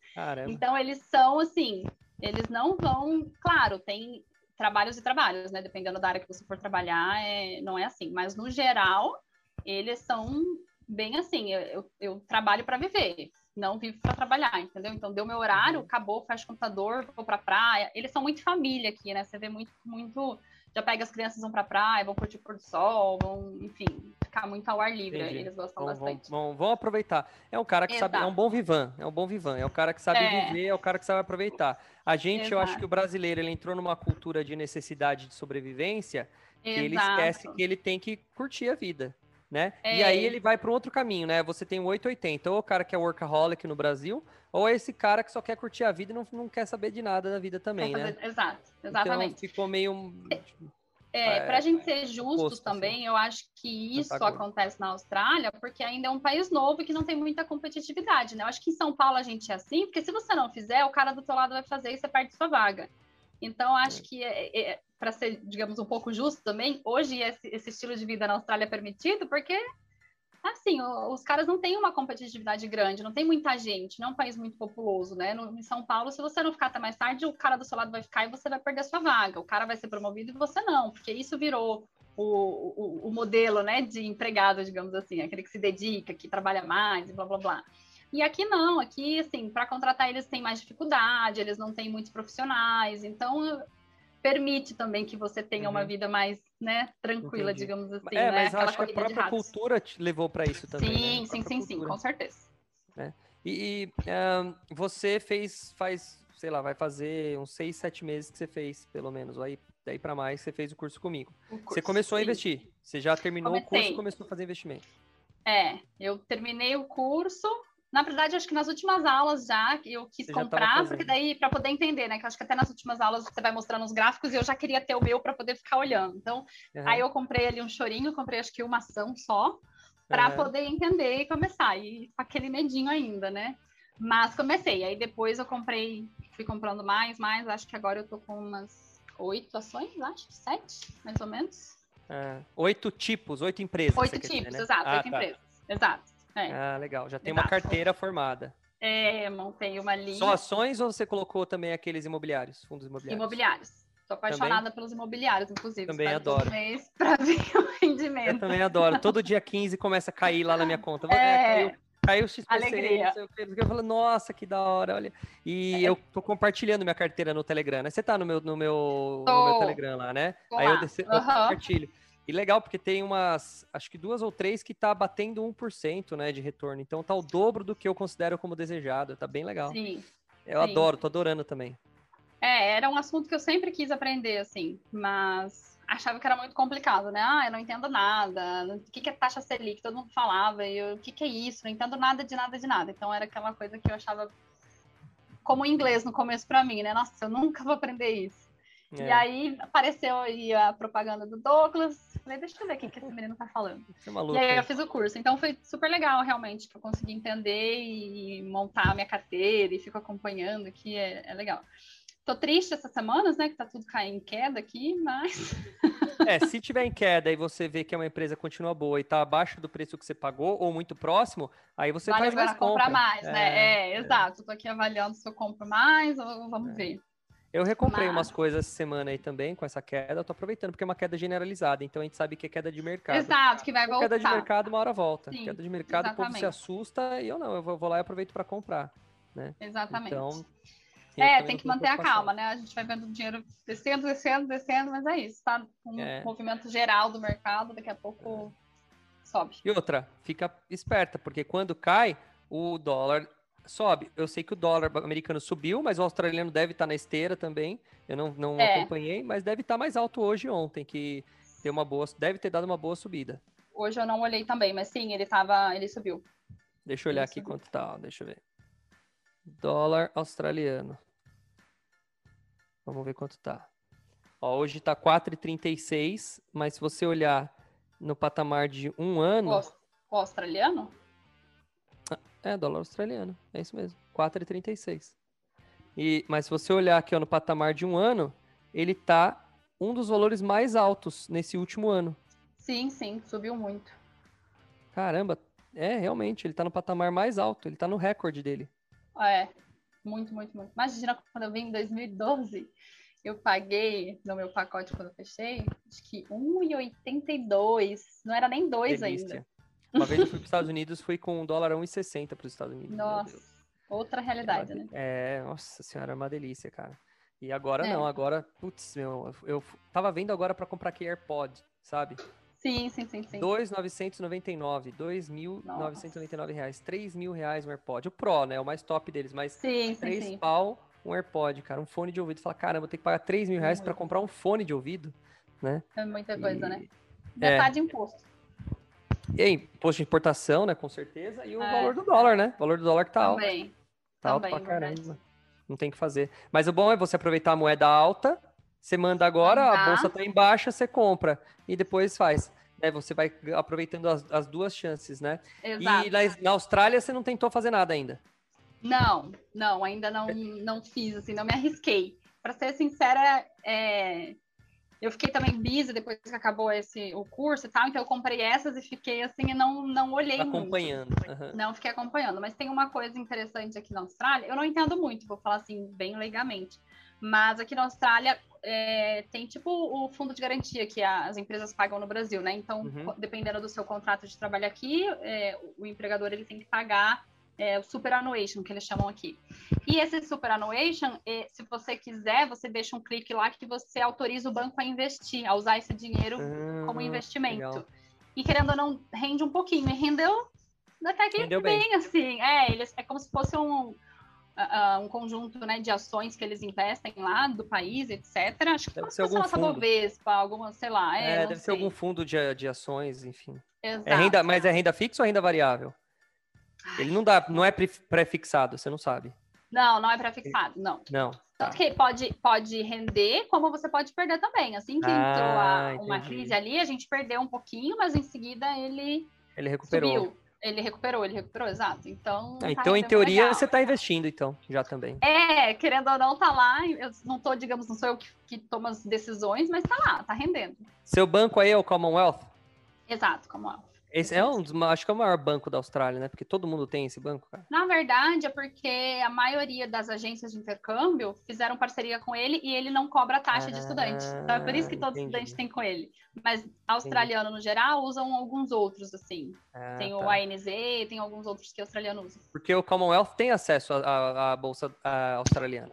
Então, eles são assim, eles não vão. Claro, tem trabalhos e trabalhos, né? Dependendo da área que você for trabalhar, é, não é assim. Mas, no geral, eles são bem assim. Eu, eu trabalho para viver, não vivo para trabalhar, entendeu? Então, deu meu horário, uhum. acabou, fecha o computador, vou pra praia. Eles são muito família aqui, né? Você vê muito, muito já pega as crianças, vão pra praia, vão curtir o pôr do sol, vão, enfim, ficar muito ao ar livre. Entendi. Eles gostam vão, bastante. Vão, vão, aproveitar. É um cara que Exato. sabe, é um bom vivan, é um bom vivan, é o cara que sabe é. viver, é o cara que sabe aproveitar. A gente, Exato. eu acho que o brasileiro, ele entrou numa cultura de necessidade de sobrevivência, que Exato. ele esquece que ele tem que curtir a vida né? É. E aí ele vai para um outro caminho, né? Você tem o 880, ou o cara que é workaholic no Brasil, ou é esse cara que só quer curtir a vida e não, não quer saber de nada da vida também, né? Exato, exatamente. Então ficou meio... É, para a gente ser justos assim. também, assim. eu acho que isso acontece na Austrália, porque ainda é um país novo que não tem muita competitividade, né? Eu acho que em São Paulo a gente é assim, porque se você não fizer, o cara do teu lado vai fazer e você perde sua vaga. Então, acho é. que, é, é, para ser, digamos, um pouco justo também, hoje esse, esse, estilo de vida na Austrália é permitido, porque, assim, os caras não têm uma competitividade grande, não tem muita gente, não é um país muito populoso, né? No, em São Paulo, se você não ficar até mais tarde, o cara do seu lado vai ficar e você vai perder a sua vaga, o cara vai ser promovido e você não, porque isso virou o, o, o modelo, né, de empregado, digamos assim, aquele que se dedica, que trabalha mais blá, blá, blá. E aqui não, aqui, assim, para contratar eles tem mais dificuldade, eles não têm muitos profissionais, então permite também que você tenha uhum. uma vida mais, né, tranquila, Entendi. digamos assim. É, né? mas acho que a própria cultura te levou para isso também. Sim, né? sim, sim, cultura. sim, com certeza. É. E, e um, você fez, faz, sei lá, vai fazer uns seis, sete meses que você fez, pelo menos, aí daí para mais, você fez o curso comigo. O curso, você começou sim. a investir, você já terminou Comecei. o curso e começou a fazer investimento. É, eu terminei o curso, na verdade, acho que nas últimas aulas já eu quis Você comprar, porque daí para poder entender, né? Que acho que até nas últimas aulas você vai mostrando os gráficos e eu já queria ter o meu para poder ficar olhando. Então, uhum. aí eu comprei ali um chorinho, comprei acho que uma ação só, para uhum. poder entender e começar. E com aquele medinho ainda, né? Mas comecei. Aí depois eu comprei, fui comprando mais, mais. Acho que agora eu tô com umas oito ações, acho, sete, mais ou menos. É, oito tipos, oito empresas. Oito tipos, dizer, né? exato, ah, oito tá. empresas. Exato. É. Ah, legal. Já tem uma carteira formada. É, montei uma linha. Só ações ou você colocou também aqueles imobiliários, fundos imobiliários? Imobiliários. Estou apaixonada também? pelos imobiliários, inclusive. Também adoro. Para ver o rendimento. Eu também adoro. Todo dia 15 começa a cair lá na minha conta. É, é caiu, caiu o XPC. Alegria. Eu falo, nossa, que da hora, olha. E é. eu tô compartilhando minha carteira no Telegram, né? Você tá no meu, no meu, no meu Telegram lá, né? Tô Aí lá. eu, desci, eu compartilho. E legal, porque tem umas, acho que duas ou três que tá batendo 1%, né, de retorno. Então tá o dobro do que eu considero como desejado. Tá bem legal. Sim. Eu sim. adoro, tô adorando também. É, era um assunto que eu sempre quis aprender, assim, mas achava que era muito complicado, né? Ah, eu não entendo nada. O que, que é taxa Selic? Todo mundo falava. E eu, o que, que é isso? Não entendo nada de nada de nada. Então era aquela coisa que eu achava como inglês no começo para mim, né? Nossa, eu nunca vou aprender isso. É. E aí apareceu aí a propaganda do Douglas. Falei, deixa eu ver o que esse menino tá falando. É maluco, e aí eu fiz o curso. Então foi super legal, realmente, que eu consegui entender e montar a minha carteira e fico acompanhando aqui. É, é legal. Tô triste essas semanas, né? Que tá tudo caindo em queda aqui, mas. É, se tiver em queda e você vê que é uma empresa continua boa e tá abaixo do preço que você pagou ou muito próximo, aí você vale faz mais comprar mais, né? É, é, é, exato. Tô aqui avaliando se eu compro mais ou vamos é. ver. Eu recomprei Mas... umas coisas essa semana aí também com essa queda. Eu tô aproveitando porque é uma queda generalizada. Então a gente sabe que é queda de mercado. Exato, que vai voltar. Queda de mercado uma hora volta. Sim, queda de mercado exatamente. o povo se assusta e eu não, eu vou lá e aproveito para comprar, né? Exatamente. Então, é, tem que manter a calma, né? A gente vai vendo o dinheiro descendo, descendo, descendo, mas é isso, tá? Um é. movimento geral do mercado, daqui a pouco é. sobe. E outra, fica esperta, porque quando cai, o dólar sobe. Eu sei que o dólar americano subiu, mas o australiano deve estar tá na esteira também. Eu não, não é. acompanhei, mas deve estar tá mais alto hoje ontem, que tem uma boa, deve ter dado uma boa subida. Hoje eu não olhei também, mas sim, ele tava, ele subiu. Deixa eu olhar ele aqui subiu. quanto tá, deixa eu ver. Dólar australiano. Vamos ver quanto tá. Ó, hoje tá 4,36, mas se você olhar no patamar de um ano. O, o australiano? É, dólar australiano. É isso mesmo. 4,36. E, mas se você olhar aqui ó, no patamar de um ano, ele tá um dos valores mais altos nesse último ano. Sim, sim, subiu muito. Caramba, é, realmente, ele tá no patamar mais alto, ele tá no recorde dele. É, muito, muito, muito. Imagina quando eu vim em 2012, eu paguei no meu pacote quando eu fechei, acho que 1,82, não era nem 2 ainda. Uma vez eu fui para os Estados Unidos, fui com um dólar 1,60 para os Estados Unidos. Nossa, outra realidade, é né? É, nossa senhora, é uma delícia, cara. E agora é. não, agora, putz, meu, eu tava vendo agora para comprar aqui AirPod, sabe? Sim, sim, sim, sim. 2,999, 2.999 reais, 3 mil reais um AirPod. O Pro, né? O mais top deles, mas sim, 3 sim, sim. pau um AirPod, cara, um fone de ouvido. Fala, caramba, eu tenho que pagar 3 mil reais para comprar um fone de ouvido, né? É muita coisa, e... né? Metade é. imposto. E aí, imposto de importação, né? Com certeza. E o é. valor do dólar, né? O valor do dólar que tá Também. alto. Tá Também, alto pra caramba. Não tem que fazer. Mas o bom é você aproveitar a moeda alta, você manda agora, a bolsa tá em baixa, você compra. E depois faz. É, você vai aproveitando as, as duas chances, né? Exato. E na, na, Austrália você não tentou fazer nada ainda? Não, não, ainda não, não fiz, assim, não me arrisquei. Para ser sincera, é, eu fiquei também busy depois que acabou esse, o curso e tal, então eu comprei essas e fiquei assim e não, não olhei acompanhando. muito. Acompanhando. Uhum. Não fiquei acompanhando. Mas tem uma coisa interessante aqui na Austrália, eu não entendo muito, vou falar assim, bem leigamente. Mas aqui na Austrália é, tem tipo o fundo de garantia que as empresas pagam no Brasil, né? Então, uhum. dependendo do seu contrato de trabalho aqui, é, o empregador ele tem que pagar é o superannuation, que eles chamam aqui. E esse superannuation, é, se você quiser, você deixa um clique lá que você autoriza o banco a investir, a usar esse dinheiro ah, como investimento. Legal. E querendo ou não, rende um pouquinho. E rendeu até que rendeu bem, bem, assim. É, eles, é como se fosse um, uh, um conjunto né, de ações que eles investem lá do país, etc. Acho que deve ser algum fundo. Bovespa, alguma, sei lá. É, é deve sei. ser algum fundo de, de ações, enfim. Exato. É renda, mas é renda fixa ou renda variável? Ele não dá, não é pré-fixado, você não sabe. Não, não é pré-fixado, não. Não. Tá. Tanto que pode, pode render, como você pode perder também. Assim que ah, entrou a, uma crise ali, a gente perdeu um pouquinho, mas em seguida ele, ele recuperou. Subiu. Ele recuperou, ele recuperou, exato. Então. Ah, então, em teoria, legal. você está investindo, então, já também. É, querendo ou não, tá lá. Eu não tô, digamos, não sou eu que, que tomo as decisões, mas tá lá, tá rendendo. Seu banco aí é o Commonwealth? Exato, Commonwealth. Esse é um dos, acho que é o maior banco da Austrália, né? Porque todo mundo tem esse banco, cara. Na verdade, é porque a maioria das agências de intercâmbio fizeram parceria com ele e ele não cobra taxa ah, de estudante. Então é por isso que todo entendi. estudante tem com ele. Mas australiano, entendi. no geral, usam alguns outros, assim. Ah, tem tá. o ANZ, tem alguns outros que australiano usa. Porque o Commonwealth tem acesso à bolsa australiana.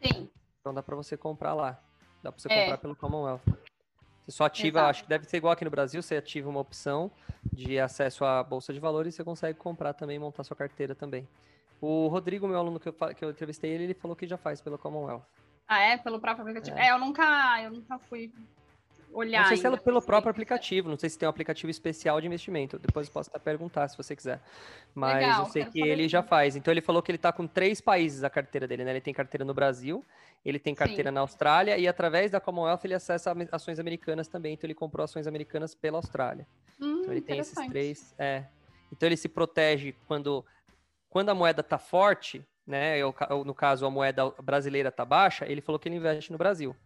Sim. Então dá para você comprar lá. Dá para você é. comprar pelo Commonwealth. Você só ativa, Exato. acho que deve ser igual aqui no Brasil, você ativa uma opção de acesso à Bolsa de Valores e você consegue comprar também, montar sua carteira também. O Rodrigo, meu aluno que eu, que eu entrevistei ele, ele falou que já faz pelo Commonwealth. Ah, é? Pelo próprio aplicativo? É, é eu nunca, eu nunca fui olhar. Não sei se é pelo próprio aplicativo, não sei se tem um aplicativo especial de investimento. Depois eu posso até perguntar se você quiser. Mas Legal, eu sei que ele já faz. Então ele falou que ele está com três países a carteira dele, né? Ele tem carteira no Brasil, ele tem carteira Sim. na Austrália e através da Commonwealth ele acessa ações americanas também. Então ele comprou ações americanas pela Austrália. Hum, então ele tem esses três. É. Então ele se protege quando, quando a moeda está forte, né? Eu, no caso, a moeda brasileira está baixa, ele falou que ele investe no Brasil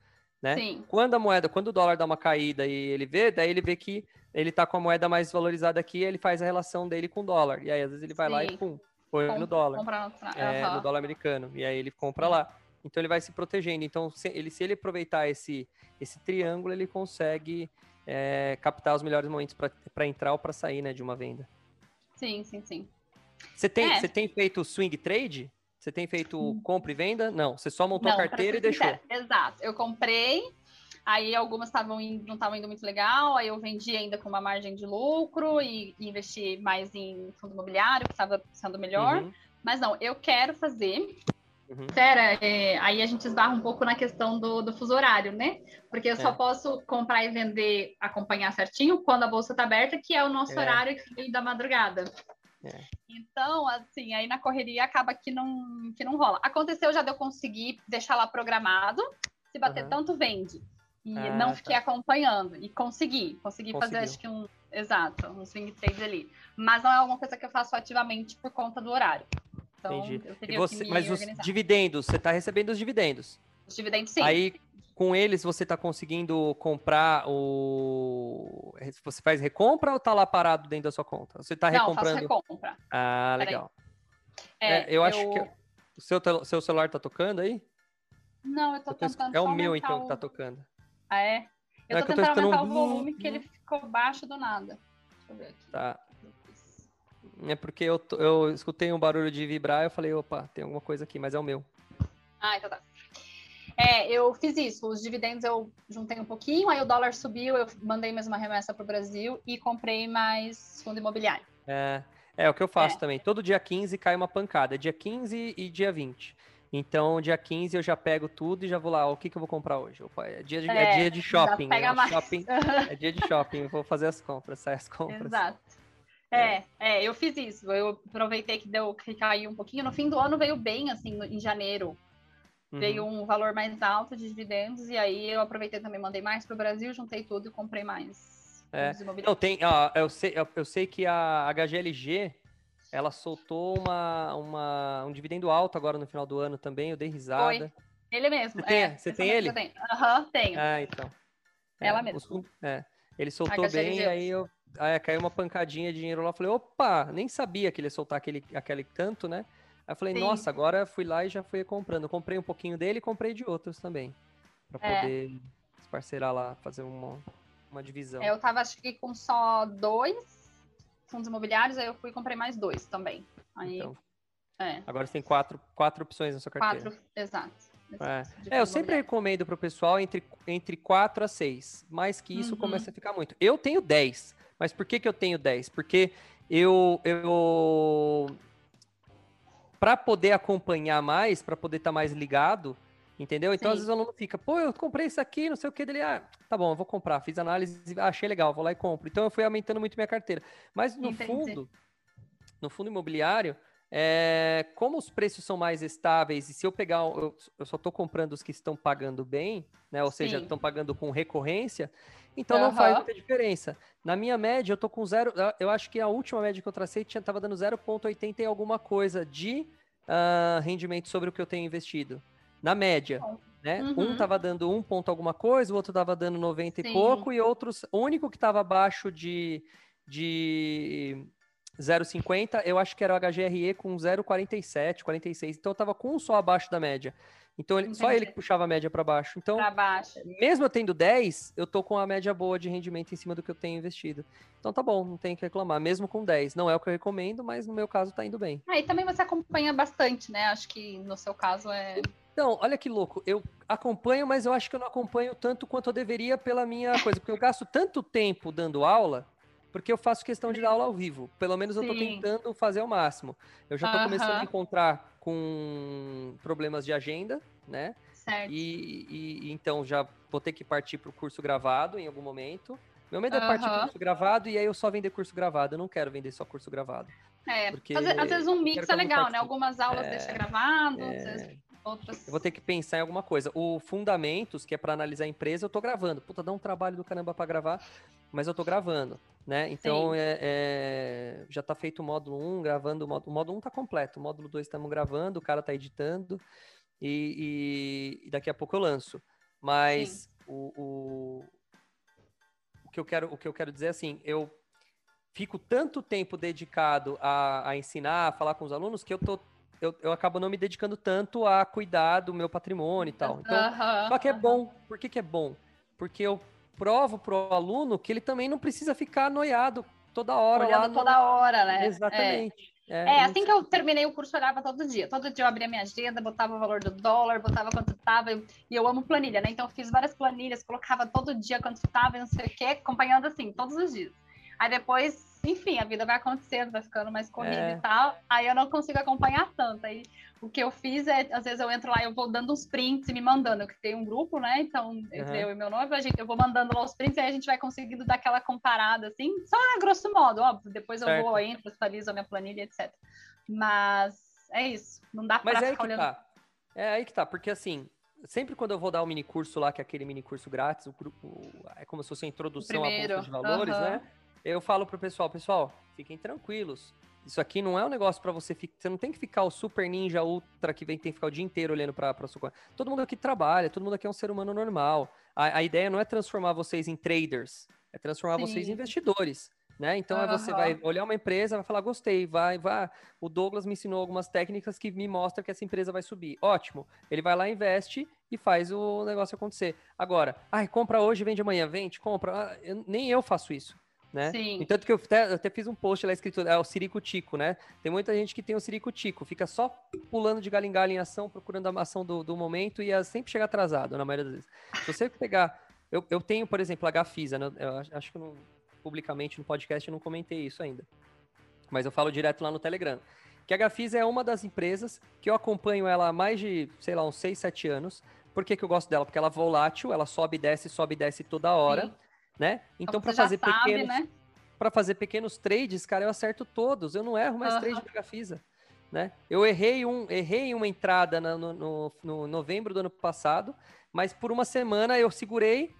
né? Sim. Quando a moeda, quando o dólar dá uma caída e ele vê, daí ele vê que ele tá com a moeda mais valorizada aqui, ele faz a relação dele com o dólar. E aí, às vezes, ele vai Sim. lá e pum, põe Com, no dólar. Compra, é, uhum. No dólar americano. E aí ele compra lá. Então ele vai se protegendo. Então, se ele, se ele aproveitar esse, esse triângulo, ele consegue é, captar os melhores momentos para entrar ou para sair né, de uma venda. Sim, sim, sim. Você tem, é. você tem feito swing trade? Você tem feito hum. compra e venda? Não, você só montou não, a carteira e deixou. Exato. Eu comprei, aí algumas estavam não estavam indo muito legal, aí eu vendi ainda com uma margem de lucro e, e investi mais em fundo imobiliário, que estava sendo melhor. Uhum. Mas não, eu quero fazer. Uhum. Pera, é, aí a gente esbarra um pouco na questão do, do fuso horário, né? Porque eu é. só posso comprar e vender, acompanhar certinho quando a bolsa está aberta, que é o nosso é. horário da madrugada. É. Então, assim, aí na correria acaba que não, que não rola. Aconteceu já de eu conseguir deixar lá programado, se bater uhum. tanto, vende. E ah, não fiquei tá. acompanhando. E consegui. Consegui Conseguiu. fazer, acho que um. Exato, um swing trade ali. Mas não é alguma coisa que eu faço ativamente por conta do horário. Então, Entendi. eu teria você, que Mas organizar. os dividendos, você está recebendo os dividendos. Os dividendos, sim. Aí, com eles você está conseguindo comprar o. Você faz recompra ou está lá parado dentro da sua conta? Você está recomprando? Não, faço recompra. Ah, legal. É, é, eu, eu, acho que o seu, seu celular está tocando aí? Não, eu tô tentando. É o meu então o... que tá tocando. Ah, é? Eu é tô tentando tô aumentar um... o volume que ele ficou baixo do nada. Deixa eu ver aqui. Tá. É porque eu, eu escutei um barulho de vibrar e eu falei, opa, tem alguma coisa aqui, mas é o meu. Ah, então tá. É, eu fiz isso. Os dividendos eu juntei um pouquinho, aí o dólar subiu, eu mandei mais uma remessa para o Brasil e comprei mais fundo imobiliário. É, é o que eu faço é. também. Todo dia 15 cai uma pancada. Dia 15 e dia 20. Então, dia 15 eu já pego tudo e já vou lá. O que, que eu vou comprar hoje? Opa, é, dia de, é, é dia de shopping. Pega né? shopping é dia de shopping. vou fazer as compras, sai as compras. Exato. É, é, eu fiz isso. Eu aproveitei que deu que caiu um pouquinho. No fim do ano veio bem, assim, em janeiro. Uhum. Veio um valor mais alto de dividendos, e aí eu aproveitei também, mandei mais para o Brasil, juntei tudo e comprei mais. É. Não, tem, ó, eu, sei, eu, eu sei que a HGLG ela soltou uma, uma, um dividendo alto agora no final do ano também, eu dei risada. Foi. Ele mesmo. Você tem, é, você tem ele? Aham, uhum, tenho. Ah, então. Ela é, mesmo. é, ele soltou bem, e aí eu aí caiu uma pancadinha de dinheiro lá. Falei, opa, nem sabia que ele ia soltar aquele, aquele tanto, né? Aí eu falei, Sim. nossa, agora fui lá e já fui comprando. Eu comprei um pouquinho dele e comprei de outros também. Pra é. poder é. parceirar lá, fazer uma, uma divisão. É, eu tava, acho que com só dois fundos imobiliários, aí eu fui e comprei mais dois também. Aí, Então, é, agora você tem quatro, quatro opções na sua carteira. quatro, exato. É. de É, eu sempre recomendo pro pessoal entre, entre 4 a 6. Mais que isso Uhum. começa a ficar muito. Eu tenho 10. Mas por que, que eu tenho 10? Porque eu. eu para poder acompanhar mais, para poder estar mais ligado, entendeu? Então, às Sim. vezes o aluno fica, pô, eu comprei isso aqui, não sei o que dele. Ah, tá bom, eu vou comprar. Fiz análise, achei legal, vou lá e compro. Então eu fui aumentando muito minha carteira. Mas no Entendi. fundo, no fundo imobiliário, é, como os preços são mais estáveis e se eu pegar, eu, eu só estou comprando os que estão pagando bem, né? Ou seja, Sim. estão pagando com recorrência, então não faz muita diferença. Na minha média, eu tô com zero. Eu acho que a última média que eu tracei tinha, tava dando 0,80 e alguma coisa de ah, rendimento sobre o que eu tenho investido. Na média. Né? Um Uhum. tava dando um ponto alguma coisa, o outro tava dando 90 e Sim. pouco, e outros. O único que tava abaixo de, de 0,50, eu acho que era o HGRE com 0,47, 46. Então eu tava com um só abaixo da média. Então ele- só ele que puxava a média para baixo. Então, Pra baixo. mesmo eu tendo 10, eu tô com a média boa de rendimento em cima do que eu tenho investido. Então tá bom, não tem que reclamar. Mesmo com 10. Não é o que eu recomendo, mas no meu caso tá indo bem. Ah, e também você acompanha bastante, né? Acho que no seu caso é. Então, olha que louco. Eu acompanho, mas eu acho que eu não acompanho tanto quanto eu deveria pela minha coisa. Porque eu gasto tanto tempo dando aula, porque eu faço questão de dar aula ao vivo. Pelo menos eu tô Sim. tentando fazer ao máximo. Eu já tô começando a encontrar com problemas de agenda, né? Certo. E, e- então já vou ter que partir para o curso gravado em algum momento. Meu medo é partir para curso gravado e aí eu só vender curso gravado. Eu não quero vender só curso gravado. É, porque às, ve- às vezes um mix é legal, né? Algumas aulas É, deixa gravado, É, outras, outras. eu vou ter que pensar em alguma coisa. O Fundamentos, que é para analisar a empresa, eu tô gravando. Puta, dá um trabalho do caramba para gravar, mas eu tô gravando, né? Então é, é, já tá feito o módulo 1, gravando o módulo. O módulo 1 tá completo, o módulo 2 estamos gravando, o cara tá editando e, e- e daqui a pouco eu lanço. Mas o, o, o, que eu quero, o que eu quero dizer é assim, eu fico tanto tempo dedicado a, a ensinar, a falar com os alunos, que eu tô. Eu, eu acabo não me dedicando tanto a cuidar do meu patrimônio e tal. Então, Aham, só que é bom. Por que, que é bom? Porque eu provo pro aluno que ele também não precisa ficar noiado toda hora. Olhando no- toda hora, né? Exatamente. É, É, não assim que eu terminei o curso, eu olhava todo dia. Todo dia eu abria minha agenda, botava o valor do dólar, botava quanto tava. E eu amo planilha, né? Então eu fiz várias planilhas, colocava todo dia quanto tava e não sei o quê, acompanhando assim, todos os dias. Aí depois, enfim, a vida vai acontecendo, vai ficando mais corrida É. e tal. Aí eu não consigo acompanhar tanto. Aí o que eu fiz é, às vezes eu entro lá e eu vou dando uns prints e me mandando. Eu criei um grupo, né? Então, entre Uhum. eu e meu noivo, a gente, eu vou mandando lá os prints e aí a gente vai conseguindo dar aquela comparada, assim, só a grosso modo, óbvio. Depois eu Certo. vou, entro, atualizo a minha planilha, etc. Mas é isso. Não dá pra Mas é aí ficar que olhando. tá. É aí que tá, porque assim, sempre quando eu vou dar o mini curso lá, que é aquele mini curso grátis, o grupo, é como se fosse a introdução à bolsa de valores, aham. né? Eu falo pro pessoal, pessoal, fiquem tranquilos. Isso aqui não é um negócio pra você ficar. Você não tem que ficar o super ninja ultra que vem tem que ficar o dia inteiro olhando pra, pra sua. Todo mundo aqui trabalha, todo mundo aqui é um ser humano normal. A, a ideia não é transformar vocês em traders, é transformar Sim. vocês em investidores. Né? Então é você vai olhar uma empresa, vai falar, gostei, vai, vai. O Douglas me ensinou algumas técnicas que me mostram que essa empresa vai subir. Ótimo. Ele vai lá, investe e faz o negócio acontecer. Agora, ai, compra hoje, vende amanhã, vende, compra. Ah, eu- nem eu faço isso. Né? Sim. Tanto que eu até, eu até fiz um post lá escrito, é o Sirico-Tico, né? Tem muita gente que tem o Sirico-Tico, fica só pulando de galho em galho em ação, procurando a ação do, do momento e é sempre chega atrasado, na maioria das vezes. Se você pegar. Eu, eu tenho, por exemplo, a Gafisa, né? Eu acho- que não- publicamente no podcast eu não comentei isso ainda. Mas eu falo direto lá no Telegram. Que a Gafisa é uma das empresas que eu acompanho ela há mais de, sei lá, uns 6, 7 anos. Por que, que eu gosto dela? Porque ela é volátil, ela sobe e desce, sobe e desce toda hora, Sim. Né? Então, Como para fazer sabe, pequenos né? para fazer pequenos trades, cara, eu acerto todos. Eu não erro mais Aham. trade da Gafisa. Né? Eu errei, um, errei uma entrada na- no, no- no novembro do ano passado, mas por uma semana eu segurei,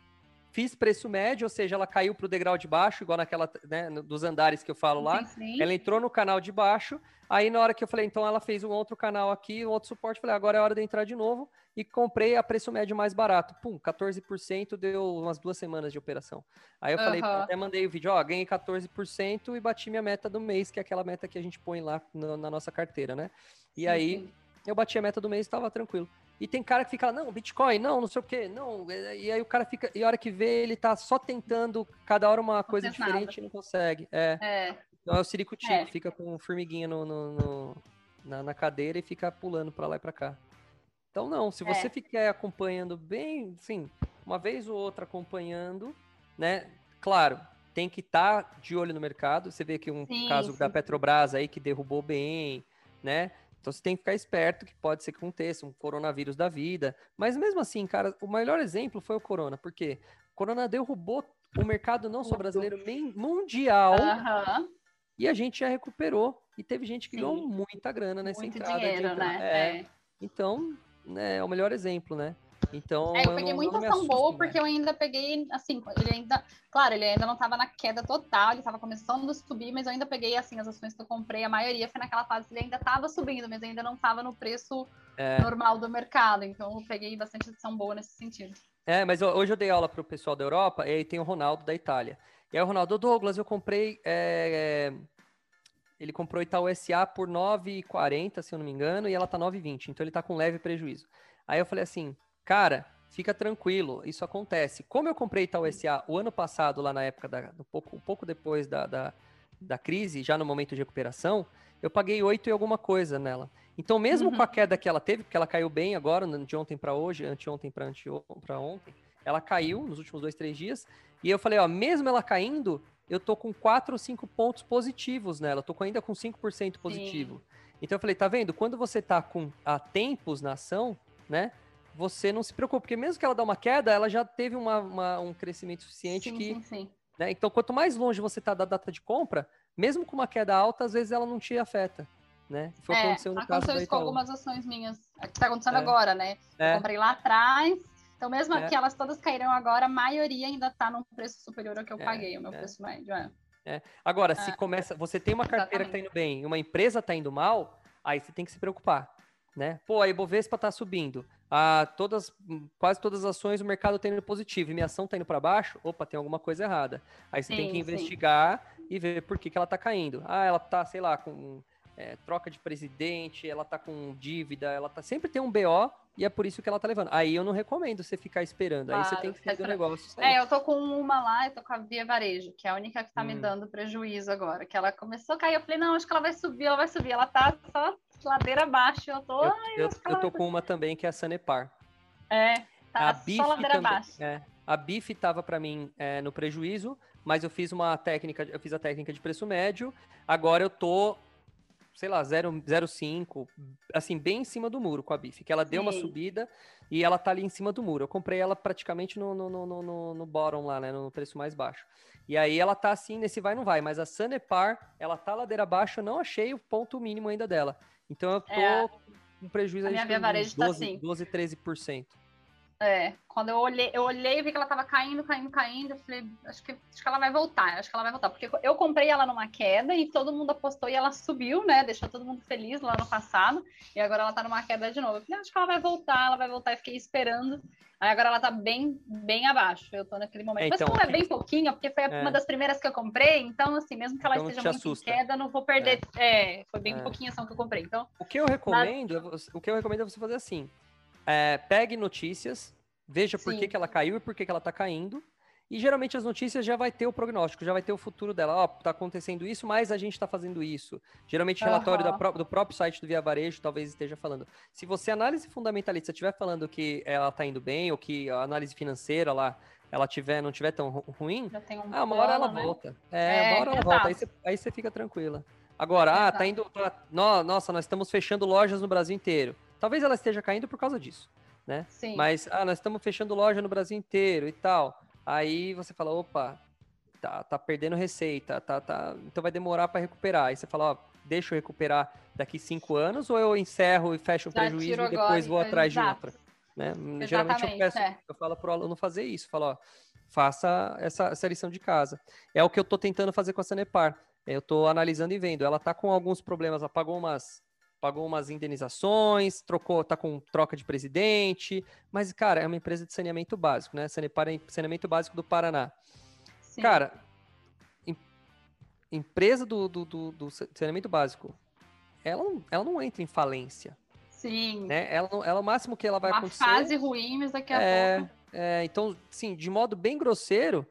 fiz preço médio, ou seja, ela caiu para o degrau de baixo, igual naquela né, dos andares que eu falo lá. Sim, sim. Ela entrou no canal de baixo, aí na hora que eu falei, então ela fez um outro canal aqui, um outro suporte, falei, agora é hora de entrar de novo, e comprei a preço médio mais barato. Pum, 14% deu umas duas semanas de operação. Aí eu falei, Aham. até mandei o vídeo, ó, ganhei 14% e bati minha meta do mês, que é aquela meta que a gente põe lá na, na nossa carteira, né? E Sim, aí eu bati a meta do mês e tava tranquilo. E tem cara que fica lá, não, Bitcoin, não, não sei o quê, não. E aí o cara fica, e a hora que vê, ele tá só tentando cada hora uma coisa fez nada. diferente e não consegue. É. É. Então é o ciricutico, é. fica com formiguinha no, no, no na, na, cadeira e fica pulando para lá e para cá. Então não, se você é. ficar acompanhando bem, sim, uma vez ou outra acompanhando, né? Claro, tem que estar tá de olho no mercado. Você vê que um sim, caso sim. da Petrobras aí que derrubou bem, né? Então você tem que ficar esperto que pode ser que aconteça um coronavírus da vida. Mas mesmo assim, cara, o melhor exemplo foi o corona, porque o corona derrubou o mercado não só brasileiro, mundial. Uhum. E a gente já recuperou. E teve gente que Sim. ganhou muita grana nessa Muito entrada. Dinheiro, né? É. é. Então, né, é o melhor exemplo, né? Então, é, eu peguei muita ação boa, porque eu ainda peguei, assim, ele ainda, claro, ele ainda não estava na queda total, ele estava começando a subir, mas eu ainda peguei, assim, as ações que eu comprei, a maioria foi naquela fase que ele ainda estava subindo, mas ainda não estava no preço é. normal do mercado, então eu peguei bastante ação boa nesse sentido. É, mas hoje eu dei aula para o pessoal da Europa, e aí tem o Ronaldo da Itália. E aí o Ronaldo Douglas, eu comprei, é, ele comprou Itaú SA por 9,40, se eu não me engano, e ela tá 9,20, então ele tá com leve prejuízo. Aí eu falei assim, cara, fica tranquilo, isso acontece. Como eu comprei Itaú SA o ano passado, lá na época, da, um, pouco, um pouco depois da, da, da crise, já no momento de recuperação, eu paguei 8 e alguma coisa nela. Então, mesmo uhum. com a queda que ela teve, porque ela caiu bem agora, de ontem para hoje, anteontem para ontem, ela caiu nos últimos dois, três dias. E eu falei, ó, mesmo ela caindo, eu tô com 4 ou 5 pontos positivos nela, eu tô ainda com 5% positivo. Sim. Então eu falei, tá vendo? Quando você tá com a tempos na ação, né? Você não se preocupa, porque mesmo que ela dá uma queda, ela já teve uma, uma um crescimento suficiente sim, que. Sim, sim. Né? Então, quanto mais longe você está da data de compra, mesmo com uma queda alta, às vezes ela não te afeta. Né? Foi é, aconteceu no aconteceu caso isso com algumas ações minhas. É que está acontecendo é. agora, né? É. Eu comprei lá atrás. Então, mesmo é. que elas todas caíram agora, a maioria ainda está num preço superior ao que eu é, paguei, o meu é. preço médio. É. É. Agora, se começa, você tem uma carteira Exatamente. que está indo bem e uma empresa está indo mal, aí você tem que se preocupar né? Pô, a Ibovespa está subindo. Ah, todas, quase todas as ações o mercado está indo positivo e minha ação está indo para baixo, opa, tem alguma coisa errada. Aí você sim, tem que investigar sim. e ver por que, que ela está caindo. Ah, ela está, sei lá, com é, troca de presidente, ela está com dívida, ela tá sempre tem um BO e é por isso que ela tá levando. Aí eu não recomendo você ficar esperando. Claro, aí você tem que fazer o negócio. É, eu tô com uma lá, eu tô com a Via Varejo, que é a única que tá hum. me dando prejuízo agora. Que ela começou a cair, eu falei, não, acho que ela vai subir, ela vai subir. Ela tá só ladeira abaixo. Eu tô. Eu, eu, eu tô com uma também que é a Sanepar. É, tá a só ladeira também, abaixo. É, a BIF tava para mim é, no prejuízo, mas eu fiz uma técnica, eu fiz a técnica de preço médio. Agora eu tô sei lá, 0,5, assim, bem em cima do muro com a BIF, que ela deu Sim. uma subida e ela tá ali em cima do muro. Eu comprei ela praticamente no, no, no, no, no bottom lá, né, no preço mais baixo. E aí ela tá assim, nesse vai não vai, mas a Sanepar, ela tá ladeira abaixo, eu não achei o ponto mínimo ainda dela. Então eu tô é, com prejuízo aí de 12, tá assim. 12, 13%. É, quando eu olhei, eu olhei e vi que ela tava caindo, caindo, caindo, eu falei, acho que, acho que ela vai voltar, acho que ela vai voltar, porque eu comprei ela numa queda e todo mundo apostou e ela subiu, né, deixou todo mundo feliz lá no passado, e agora ela tá numa queda de novo. Eu falei, acho que ela vai voltar, ela vai voltar, e fiquei esperando, aí agora ela tá bem, bem abaixo, eu tô naquele momento. É, então, Mas como é bem pouquinho, porque foi é. uma das primeiras que eu comprei, então, assim, mesmo que ela então, esteja muito assusta. em queda, não vou perder, é, é foi bem é. pouquinho ação que eu comprei, então... O que eu recomendo, na... o que eu recomendo é você fazer assim, é, pegue notícias, veja por que, que ela caiu e por que, que ela está caindo. E geralmente as notícias já vai ter o prognóstico, já vai ter o futuro dela. Ó, oh, tá acontecendo isso, mas a gente está fazendo isso. Geralmente, relatório uhum. do próprio site do Via Varejo talvez esteja falando. Se você, análise fundamentalista, estiver falando que ela está indo bem, ou que a análise financeira lá ela tiver, não tiver tão ruim, um ah, uma hora ela né? volta. É, é, uma hora ela volta. Aí você, aí você fica tranquila. Agora, exato. ah, tá indo. Tá, nossa, nós estamos fechando lojas no Brasil inteiro. Talvez ela esteja caindo por causa disso né? Sim. Mas, ah, nós estamos fechando loja no Brasil inteiro e tal. Aí você fala, opa, tá, tá perdendo receita, tá, tá, então vai demorar para recuperar. Aí você fala, ó, deixa eu recuperar daqui cinco anos ou eu encerro e fecho o prejuízo e depois vou atrás de outra. Né? Geralmente eu peço, é. eu falo pro aluno fazer isso, falo, ó, faça essa, essa lição de casa. É o que eu tô tentando fazer com a Sanepar. Eu tô analisando e vendo. Ela tá com alguns problemas, ela pagou umas pagou umas indenizações, trocou, tá com troca de presidente, mas, cara, é uma empresa de saneamento básico, né? Saneamento básico do Paraná. Sim. Cara, em, empresa do, do, do, do, saneamento básico, ela não, ela não entra em falência. Sim. Né? Ela, ela, o máximo que ela vai uma acontecer... Uma fase ruim, mas daqui a é, pouco... É, então, sim, de modo bem grosseiro,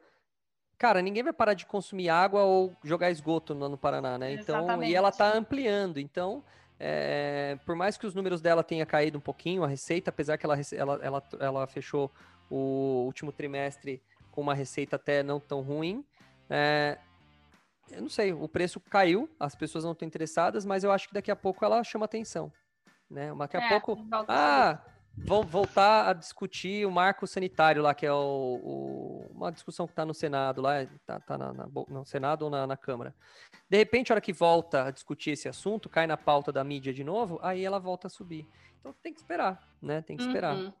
cara, ninguém vai parar de consumir água ou jogar esgoto no, no Paraná, né? Então, Exatamente. e ela tá ampliando. Então, é, por mais que os números dela tenha caído um pouquinho, a receita, apesar que ela, ela, ela, ela fechou o último trimestre com uma receita até não tão ruim, é, eu não sei, o preço caiu, as pessoas não estão interessadas, mas eu acho que daqui a pouco ela chama atenção, né? Daqui a É, pouco, ah, vão voltar a discutir o marco sanitário lá, que é o, o- uma discussão que está no Senado lá, tá, tá bo- no Senado ou na, na Câmara. De repente, a hora que volta a discutir esse assunto, cai na pauta da mídia de novo, aí ela volta a subir. Então tem que esperar, né? Tem que esperar. Uhum.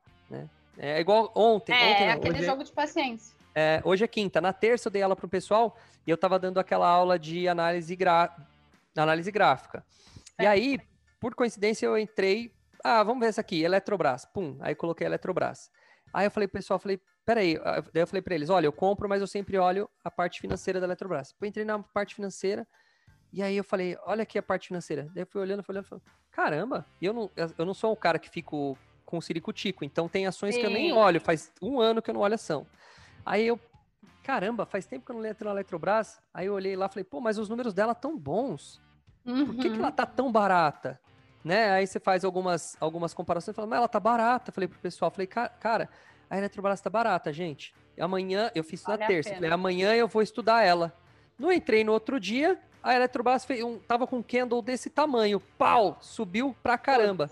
É igual ontem. É, ontem é aquele hoje, jogo de paciência. é, hoje é quinta. Na terça eu dei aula pro pessoal e eu tava dando aquela aula de análise, gra... análise gráfica. E É. aí, por coincidência, eu entrei. Ah, vamos ver essa aqui, Eletrobras. Pum, aí coloquei Eletrobras. Aí eu falei pro pessoal, falei, peraí. Ah, Daí eu falei pra eles, olha, eu compro, mas eu sempre olho a parte financeira da Eletrobras. Eu entrei na parte financeira e aí eu falei, olha aqui a parte financeira. Daí eu fui olhando, fui olhando, falei, caramba, eu não, eu não sou um cara que fico com o ciricutico, então tem ações que eu nem Sim. olho, faz um ano que eu não olho ação. Aí eu, caramba, faz tempo que eu não entro na Eletrobras. Aí eu olhei lá falei, pô, mas os números dela tão bons. Por que, que Uhum. ela tá tão barata? Né? Aí você faz algumas, algumas comparações e fala, mas ela tá barata. Falei pro pessoal, falei, "Ca- cara, a Eletrobras tá barata, gente. Amanhã, eu fiz isso Vale na terça. Falei, amanhã eu vou estudar ela. Não entrei no outro dia, a Eletrobras fez um, tava com um candle desse tamanho. Pau! Subiu pra caramba.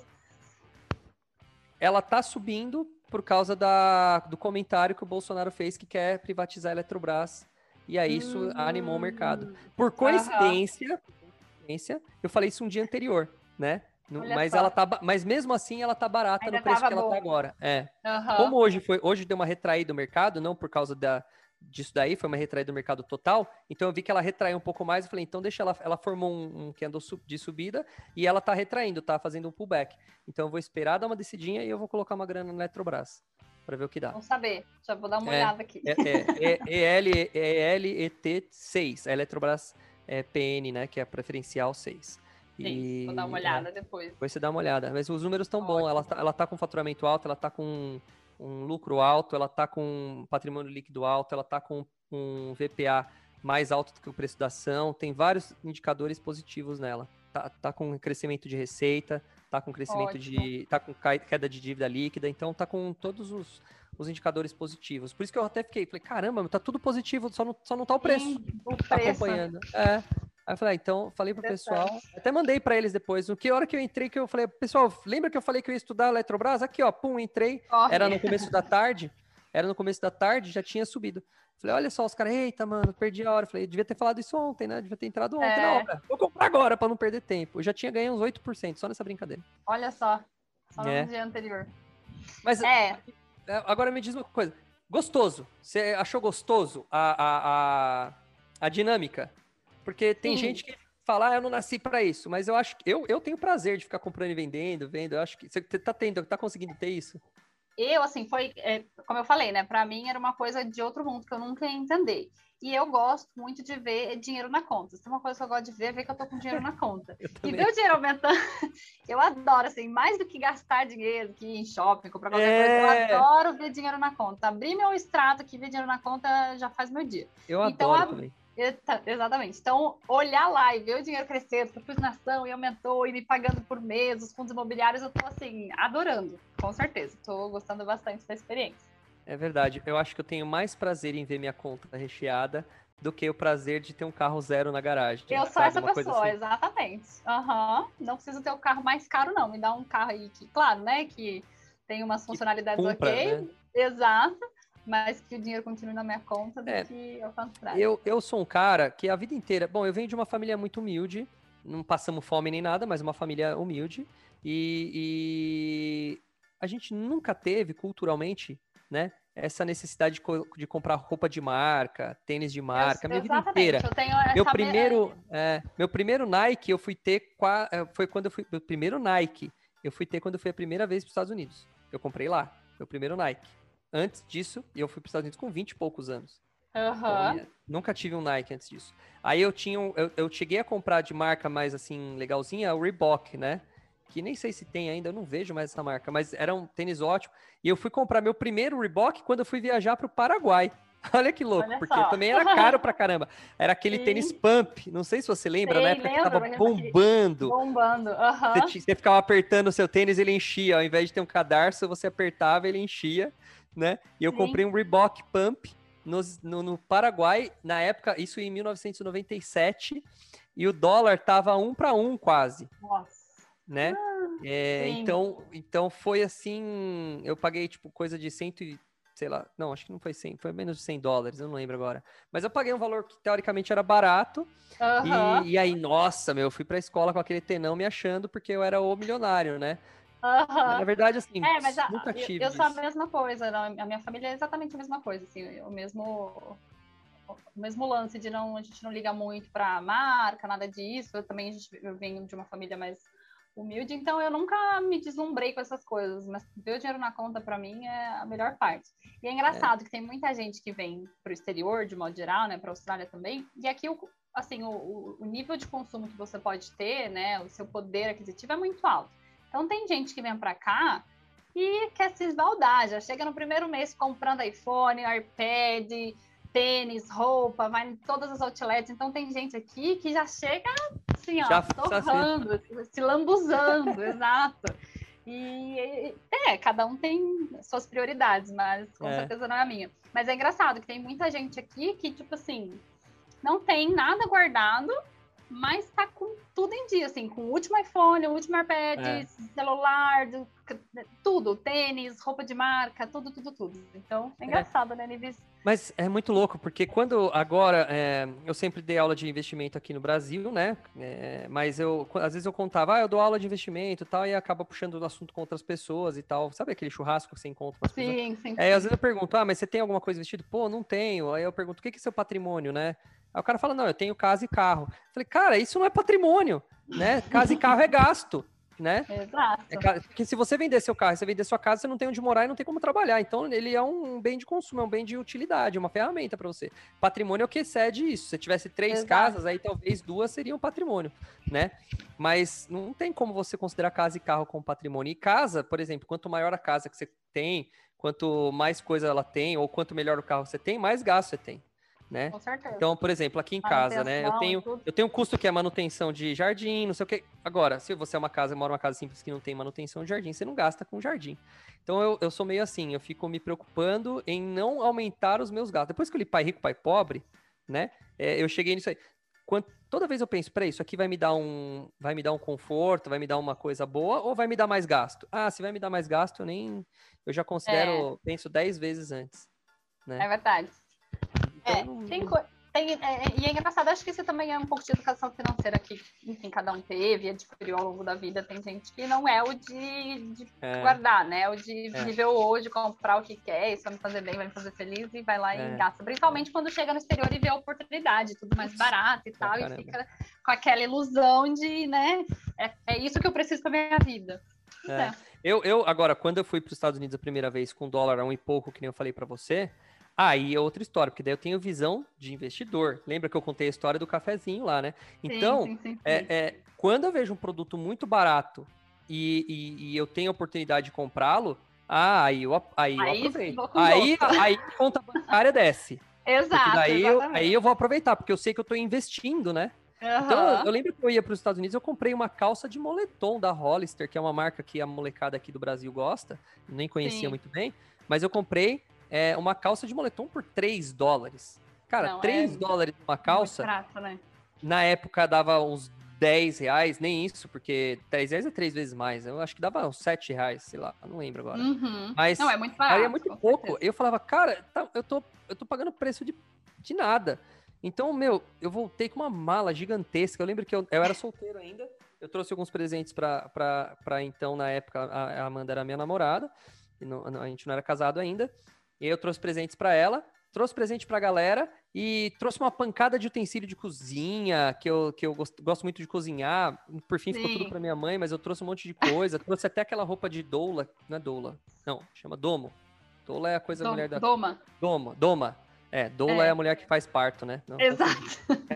Ela tá subindo por causa da, do comentário que o Bolsonaro fez que quer privatizar a Eletrobras. E aí isso Hum. animou o mercado. Por coincidência, coincidência, eu falei isso um dia anterior, né? No- mas só. ela tá, mas mesmo assim ela tá barata Ainda no preço que ela boa. tá agora. É. Aham. Como hoje foi, hoje deu uma retraída do mercado, não por causa da disso daí, foi uma retraída do mercado total. Então eu vi que ela retraiu um pouco mais, eu falei, então deixa ela, ela formou um, um candle de subida e ela tá retraindo, tá fazendo um pullback. Então eu vou esperar dar uma descidinha e eu vou colocar uma grana na Eletrobras para ver o que dá. Vamos saber. Já vou dar uma É. olhada aqui. É, é, é EL, ELET6, a Eletrobras é, PN, né, que é a preferencial 6. Sim, vou dar uma é, olhada depois. depois você dá uma olhada. Mas os números estão bons. Ela tá, ela tá com faturamento alto, ela tá com um lucro alto, ela tá com patrimônio líquido alto, ela tá com um VPA mais alto do que o preço da ação. Tem vários indicadores positivos nela. Tá, tá com crescimento de receita, tá com crescimento de. tá com queda de dívida líquida, então tá com todos os, os indicadores positivos. Por isso que eu até fiquei, falei, caramba, tá tudo positivo, só não, só não tá o preço Sim, o tá preço. acompanhando. É. Aí eu falei, ah, então, falei pro pessoal, até mandei pra eles depois, no que hora que eu entrei, que eu falei, pessoal, lembra que eu falei que eu ia estudar a Eletrobras? Aqui, ó, pum, entrei, Corre. era no começo da tarde, era no começo da tarde, já tinha subido. Falei, olha só, os caras, eita, mano, perdi a hora. Falei, devia ter falado isso ontem, né? Devia ter entrado ontem É. na obra. Vou comprar agora pra não perder tempo. Eu já tinha ganho uns 8% só nessa brincadeira. Olha só. Só É. no dia anterior. Mas É, É, Agora me diz uma coisa. Gostoso. Você achou gostoso a, a, a, a dinâmica? Porque tem Sim. gente que fala, ah, eu não nasci pra isso. Mas eu acho que eu, eu tenho prazer de ficar comprando e vendendo, vendo. Eu acho que você tá tendo, tá conseguindo ter isso? Eu, assim, foi, é, como eu falei, né? Pra mim era uma coisa de outro mundo que eu nunca ia entender. E eu gosto muito de ver dinheiro na conta. Se tem uma coisa que eu gosto de ver, é ver que eu tô com dinheiro na conta. E ver o dinheiro aumentando, eu adoro, assim, mais do que gastar dinheiro, que ir em shopping, comprar qualquer É. coisa, eu adoro ver dinheiro na conta. Abrir meu extrato aqui, ver dinheiro na conta, já faz meu dia. Eu Então, adoro a- também. Exatamente. Então, olhar lá e ver o dinheiro crescendo, ação e aumentou, e me pagando por mês, os fundos imobiliários, eu tô, assim, adorando, com certeza. Tô gostando bastante da experiência. É verdade. Eu acho que eu tenho mais prazer em ver minha conta recheada do que o prazer de ter um carro zero na garagem. Eu sou essa Uma pessoa, assim. exatamente. Aham. Não preciso ter o carro mais caro, não. Me dá um carro aí que, claro, né, que tem umas funcionalidades Cumpra, ok. né? Exato. Mas que o dinheiro continue na minha conta do É. que ao contrário. Eu, eu sou um cara que a vida inteira. Bom, eu venho de uma família muito humilde, não passamos fome nem nada, mas uma família humilde. E, e a gente nunca teve, culturalmente, né, essa necessidade de, co- de comprar roupa de marca, tênis de marca, a minha vida inteira. Eu Meu me- primeiro, é, meu primeiro Nike eu fui ter é, foi quando eu fui meu primeiro Nike eu fui ter quando eu fui a primeira vez para os Estados Unidos. Eu comprei lá, meu primeiro Nike. Antes disso, eu fui para os Estados Unidos com 20 e poucos anos. Aham. Então, Nunca tive um Nike antes disso. Aí eu tinha, um- eu, eu cheguei a comprar de marca mais assim legalzinha, o Reebok, né? Que nem sei se tem ainda, eu não vejo mais essa marca, mas era um tênis ótimo. E eu fui comprar meu primeiro Reebok quando eu fui viajar para o Paraguai. Olha que louco, Olha porque também era caro pra caramba. Era aquele Sim. tênis pump, não sei se você lembra, sei, na época lembro, que tava bombando. Bombando, aham. Uhum. Você, você, ficava apertando o seu tênis, ele enchia. Ao invés de ter um cadarço, você apertava, ele enchia, né? E eu Sim. comprei um Reebok Pump no, no, no, Paraguai, na época, isso em 1997, e o dólar tava um para um quase. Nossa. Né? Ah, é, então, então foi assim, eu paguei tipo coisa de cento e, sei lá, não, acho que não foi 100, foi menos de 100 dólares, eu não lembro agora. Mas eu paguei um valor que teoricamente era barato. Uhum. E, e, aí, nossa, meu, eu fui pra escola com aquele tenão me achando porque eu era o milionário, né? Uhum. Na verdade, assim, é, mas a, nunca tive. Eu, eu sou a mesma coisa, não, a minha família é exatamente a mesma coisa, assim, o mesmo o mesmo lance de não a gente não liga muito para marca, nada disso. Eu também a gente, eu venho de uma família mais humilde, então eu nunca me deslumbrei com essas coisas, mas ver o dinheiro na conta para mim é a melhor parte. E é engraçado é. que tem muita gente que vem para o exterior, de modo geral, né, para a Austrália também, e aqui o, assim, o, o nível de consumo que você pode ter, né, o seu poder aquisitivo é muito alto. Então tem gente que vem para cá e quer se esbaldar, já chega no primeiro mês comprando iPhone, iPad, tênis, roupa, vai em todas as outlets. Então tem gente aqui que já chega assim, ó, já, torrando, assim. se lambuzando, exato. E é, cada um tem suas prioridades, mas com é. certeza não é a minha. Mas é engraçado que tem muita gente aqui que, tipo assim, não tem nada guardado mas tá com tudo em dia, assim, com o último iPhone, o último iPad, é. celular, tudo, tênis, roupa de marca, tudo, tudo, tudo. Então, é, é. engraçado, é. né, Nivis? Mas é muito louco, porque quando agora, é, eu sempre dei aula de investimento aqui no Brasil, né, é, mas eu, às vezes eu contava, ah, eu dou aula de investimento e tal, e acaba puxando o assunto com outras pessoas e tal, sabe aquele churrasco que você encontra com as sim, pessoas? Sim, sim. Aí às vezes eu pergunto, ah, mas você tem alguma coisa investido? Pô, não tenho. Aí eu pergunto, o que é seu patrimônio, né? Aí o cara fala, não, eu tenho casa e carro. Eu falei, cara, isso não é patrimônio, né? Casa e carro é gasto, né? Exato. É, porque se você vender seu carro, você vender sua casa, você não tem onde morar e não tem como trabalhar. Então, ele é um bem de consumo, é um bem de utilidade, uma ferramenta para você. Patrimônio é o que excede isso. Se você tivesse três Exato. casas, aí talvez duas seriam patrimônio, né? Mas não tem como você considerar casa e carro como patrimônio. E casa, por exemplo, quanto maior a casa que você tem, quanto mais coisa ela tem, ou quanto melhor o carro você tem, mais gasto você tem né? Com certeza. Então, por exemplo, aqui em casa, né? Eu tenho, eu tenho um custo que é manutenção de jardim, não sei o que. Agora, se você é uma casa, mora uma casa simples que não tem manutenção de jardim, você não gasta com jardim. Então eu, eu sou meio assim, eu fico me preocupando em não aumentar os meus gastos. Depois que eu li pai rico, pai pobre, né? É, eu cheguei nisso aí. Quando, toda vez eu penso, peraí, isso aqui vai me dar um. Vai me dar um conforto, vai me dar uma coisa boa, ou vai me dar mais gasto? Ah, se vai me dar mais gasto, eu nem. Eu já considero, é. penso 10 vezes antes. Né? É verdade. É, tem, tem, é, e é engraçado, acho que isso também é um pouco de educação financeira que, enfim, cada um teve, adquiriu ao longo da vida. Tem gente que não é o de, de é. guardar, né? O de é. viver hoje, comprar o que quer, isso vai me fazer bem, vai me fazer feliz e vai lá e é. gasta. Principalmente quando chega no exterior e vê a oportunidade, tudo mais barato e tal, e fica com aquela ilusão de, né? É, é isso que eu preciso pra minha vida. É. Eu, eu, agora, quando eu fui para os Estados Unidos a primeira vez com dólar a um e pouco, que nem eu falei para você, Aí é outra história, porque daí eu tenho visão de investidor. Lembra que eu contei a história do cafezinho lá, né? Então, sim, sim, sim, é, é, quando eu vejo um produto muito barato e, e, e eu tenho a oportunidade de comprá-lo, ah, aí eu, aí, aí eu aproveito. Aí, aí a conta bancária desce. Exato. Daí eu, aí eu vou aproveitar, porque eu sei que eu estou investindo, né? Uhum. Então, eu lembro que eu ia para os Estados Unidos, eu comprei uma calça de moletom da Hollister, que é uma marca que a molecada aqui do Brasil gosta, nem conhecia muito bem, mas eu comprei é, uma calça de moletom por 3 dólares. Cara, Não, 3 é dólares uma calça. Prato, né? Na época dava uns 10 reais, nem isso, porque 10 reais é três vezes mais. Eu acho que dava uns 7 reais, sei lá, não lembro agora. Uhum. Mas não, é muito barato. é muito pouco. Certeza. Eu falava, cara, tá, eu, tô, eu tô pagando preço de, de nada. Então, meu, eu voltei com uma mala gigantesca. Eu lembro que eu, eu era solteiro ainda. Eu trouxe alguns presentes pra, pra, pra então, na época, a, a Amanda era minha namorada. E não, a gente não era casado ainda. E aí eu trouxe presentes para ela, trouxe presente pra galera e trouxe uma pancada de utensílio de cozinha, que eu, que eu gosto, gosto muito de cozinhar. Por fim, Sim. ficou tudo pra minha mãe, mas eu trouxe um monte de coisa. trouxe até aquela roupa de doula. Não é doula. Não, chama domo. Doula é a coisa da mulher da. Doma. Doma. Doma. É, doula é. é a mulher que faz parto, né? Não, Exato.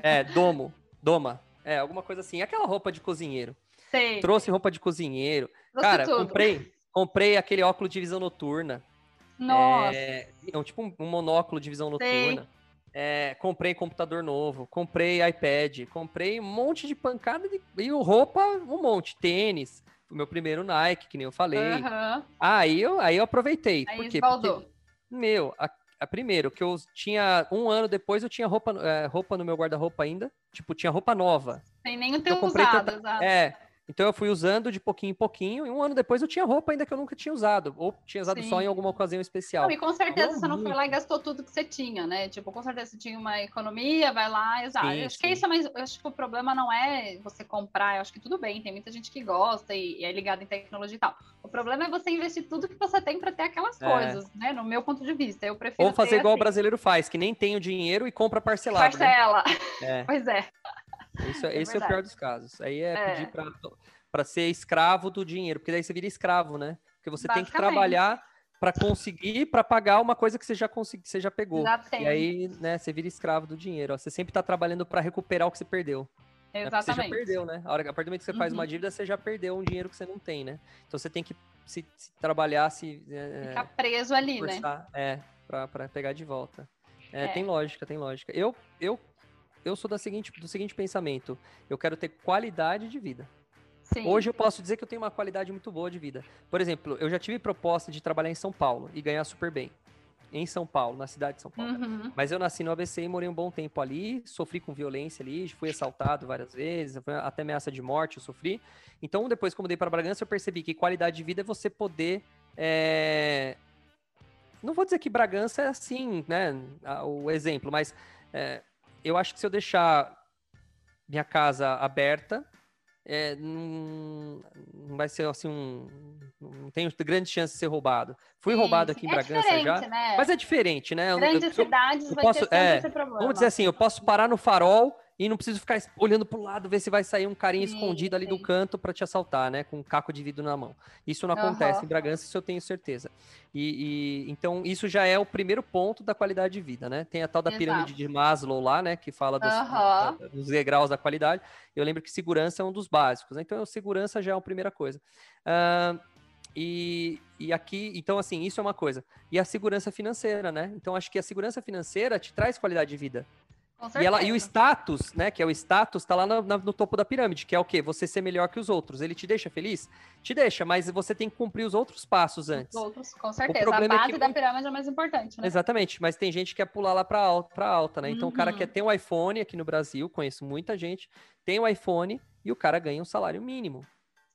É, domo. Doma. É, alguma coisa assim. Aquela roupa de cozinheiro. Sei. Trouxe roupa de cozinheiro. Trouxe Cara, tudo. comprei comprei aquele óculos de visão noturna. Nossa. É, é tipo um, um monóculo de visão noturna. É, comprei computador novo, comprei iPad, comprei um monte de pancada de, e roupa, um monte, tênis, o meu primeiro Nike, que nem eu falei. Aham. Aí eu, aí eu aproveitei. Aí Por quê? esbaldou. Porque, meu, a, a primeiro, que eu tinha um ano depois, eu tinha roupa, é, roupa no meu guarda-roupa ainda. Tipo, tinha roupa nova. Sem nem o Eu teu comprei usado, tanta- exato. É. Então eu fui usando de pouquinho em pouquinho, e um ano depois eu tinha roupa ainda que eu nunca tinha usado. Ou tinha usado só Sim. em alguma ocasião especial. Não, e com certeza Não você não foi lá e gastou tudo que você tinha, né? Tipo, com certeza você tinha uma economia, vai lá e usar. Sim, Eu acho que sim. isso é mais. Eu acho que o problema não é você comprar, eu acho que tudo bem, tem muita gente que gosta e, e é ligada em tecnologia e tal. O problema é você investir tudo que você tem para ter aquelas É. coisas, né? No meu ponto de vista. Eu prefiro. Ou fazer igual o assim, brasileiro faz, que nem tem o dinheiro e compra parcelado. né? Parcela. É. Pois é. Isso, É esse é o verdade. pior dos casos. Aí é, É. pedir pra, pra ser escravo do dinheiro, porque daí você vira escravo, né? Porque você tem que trabalhar pra conseguir, pra pagar uma coisa que você já consegui, que você já pegou. Já tem. E aí, né, você vira escravo do dinheiro. ó. Você sempre tá trabalhando pra recuperar o que você perdeu. né? Porque Você já Exatamente. perdeu, né? A, hora, a partir do momento que você faz Uhum. uma dívida, você já perdeu um dinheiro que você não tem, né? Então você tem que se, se trabalhar, se é, Ficar preso ali, né? forçar, é, pra, pra pegar de volta. É, É. Tem lógica, tem lógica. Eu, eu, eu sou da seguinte, do seguinte pensamento: eu quero ter qualidade de vida. Sim. Hoje eu posso dizer que eu tenho uma qualidade muito boa de vida. Por exemplo, eu já tive proposta de trabalhar em São Paulo e ganhar super bem. Em São Paulo, na cidade de São Paulo. Uhum. Mas eu nasci no ABC e morei um bom tempo ali, sofri com violência ali, fui assaltado várias vezes, até ameaça de morte eu sofri. Então, depois, como mudei para Bragança, eu percebi que qualidade de vida é você poder. é, Não vou dizer que Bragança é assim, né? O exemplo, mas é, eu acho que se eu deixar minha casa aberta, é, não, não vai ser assim um. Não tenho grande chance de ser roubado. Fui Sim, roubado aqui em é Bragança já. Né? Mas é diferente, né? Eu- eu- Grandes se eu- cidades eu vai posso- é. Vamos dizer assim, eu posso parar no farol e não preciso ficar olhando pro lado, ver se vai sair um carinha Sim, escondido ali do sim. canto para te assaltar, né? Com um caco de vidro na mão. Isso não acontece Aham. em Bragança, isso eu tenho certeza. E, e- então isso já é o primeiro ponto da qualidade de vida, né? Tem a tal da Exato. pirâmide de Maslow lá, né? Que fala dos, Aham. da- dos degraus da qualidade. Eu lembro que segurança é um dos básicos, né? Então segurança já é a primeira coisa. Ahn, e, e aqui, então assim, isso é uma coisa. E a segurança financeira, né? Então acho que a segurança financeira te traz qualidade de vida. E, ela, e o status, né? Que é o status, tá lá no, no topo da pirâmide, que é o quê? Você ser melhor que os outros. Ele te deixa feliz? Te deixa, mas você tem que cumprir os outros passos antes. Os outros, com certeza. A problema é base que da pirâmide é mais importante, né? Exatamente, mas tem gente que quer pular lá para alta, pra alta, né? Então o cara Uhum. quer ter um iPhone aqui no Brasil, conheço muita gente, tem um iPhone e o cara ganha um salário mínimo,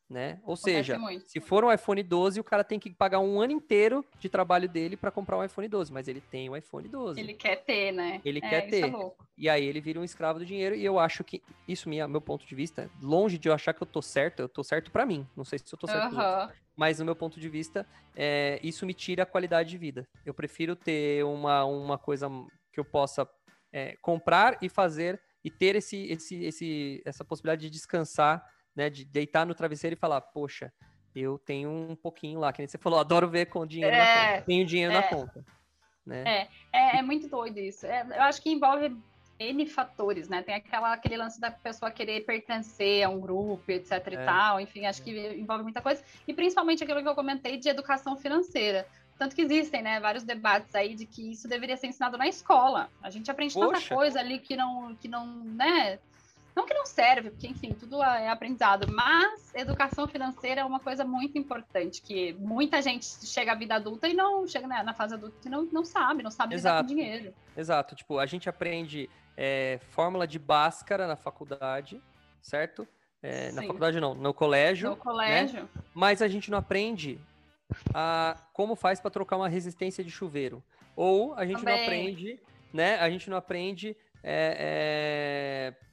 né? Ou seja, muito. se for um iPhone 12, o cara tem que pagar um ano inteiro de trabalho dele para comprar um iPhone 12, mas ele tem um iPhone 12. Ele quer ter, né? Ele É, quer isso ter. É louco. E aí ele vira um escravo do dinheiro e eu acho que isso minha meu ponto de vista, longe de eu achar que eu tô certo, eu tô certo para mim. Não sei se eu tô certo Aham. mas no meu ponto de vista, é, isso me tira a qualidade de vida. Eu prefiro ter uma, uma coisa que eu possa é, comprar e fazer e ter esse, esse, esse, essa possibilidade de descansar, né? De deitar no travesseiro e falar, poxa, eu tenho um pouquinho lá, que nem você falou, adoro ver com dinheiro na É, conta. Tenho dinheiro na é. conta. Né? É, é muito doido isso. É, eu acho que envolve N fatores, né? Tem aquela, aquele lance da pessoa querer pertencer a um grupo, etc e É. tal. Enfim, acho que envolve muita coisa. E principalmente aquilo que eu comentei de educação financeira. Tanto que existem, né, vários debates aí de que isso deveria ser ensinado na escola. A gente aprende tanta Poxa. coisa ali que não, que não, né? Não que não serve, porque, enfim, tudo é aprendizado, mas educação financeira é uma coisa muito importante, que muita gente chega à vida adulta e não chega né, na fase adulta e não, não sabe, não sabe lidar com dinheiro. Exato, tipo, a gente aprende é, fórmula de Bhaskara na faculdade, certo? É, na faculdade não, no colégio, No colégio. mas a gente não aprende a como faz para trocar uma resistência de chuveiro. Ou a gente não Também. aprende, né? A gente não aprende, é, é,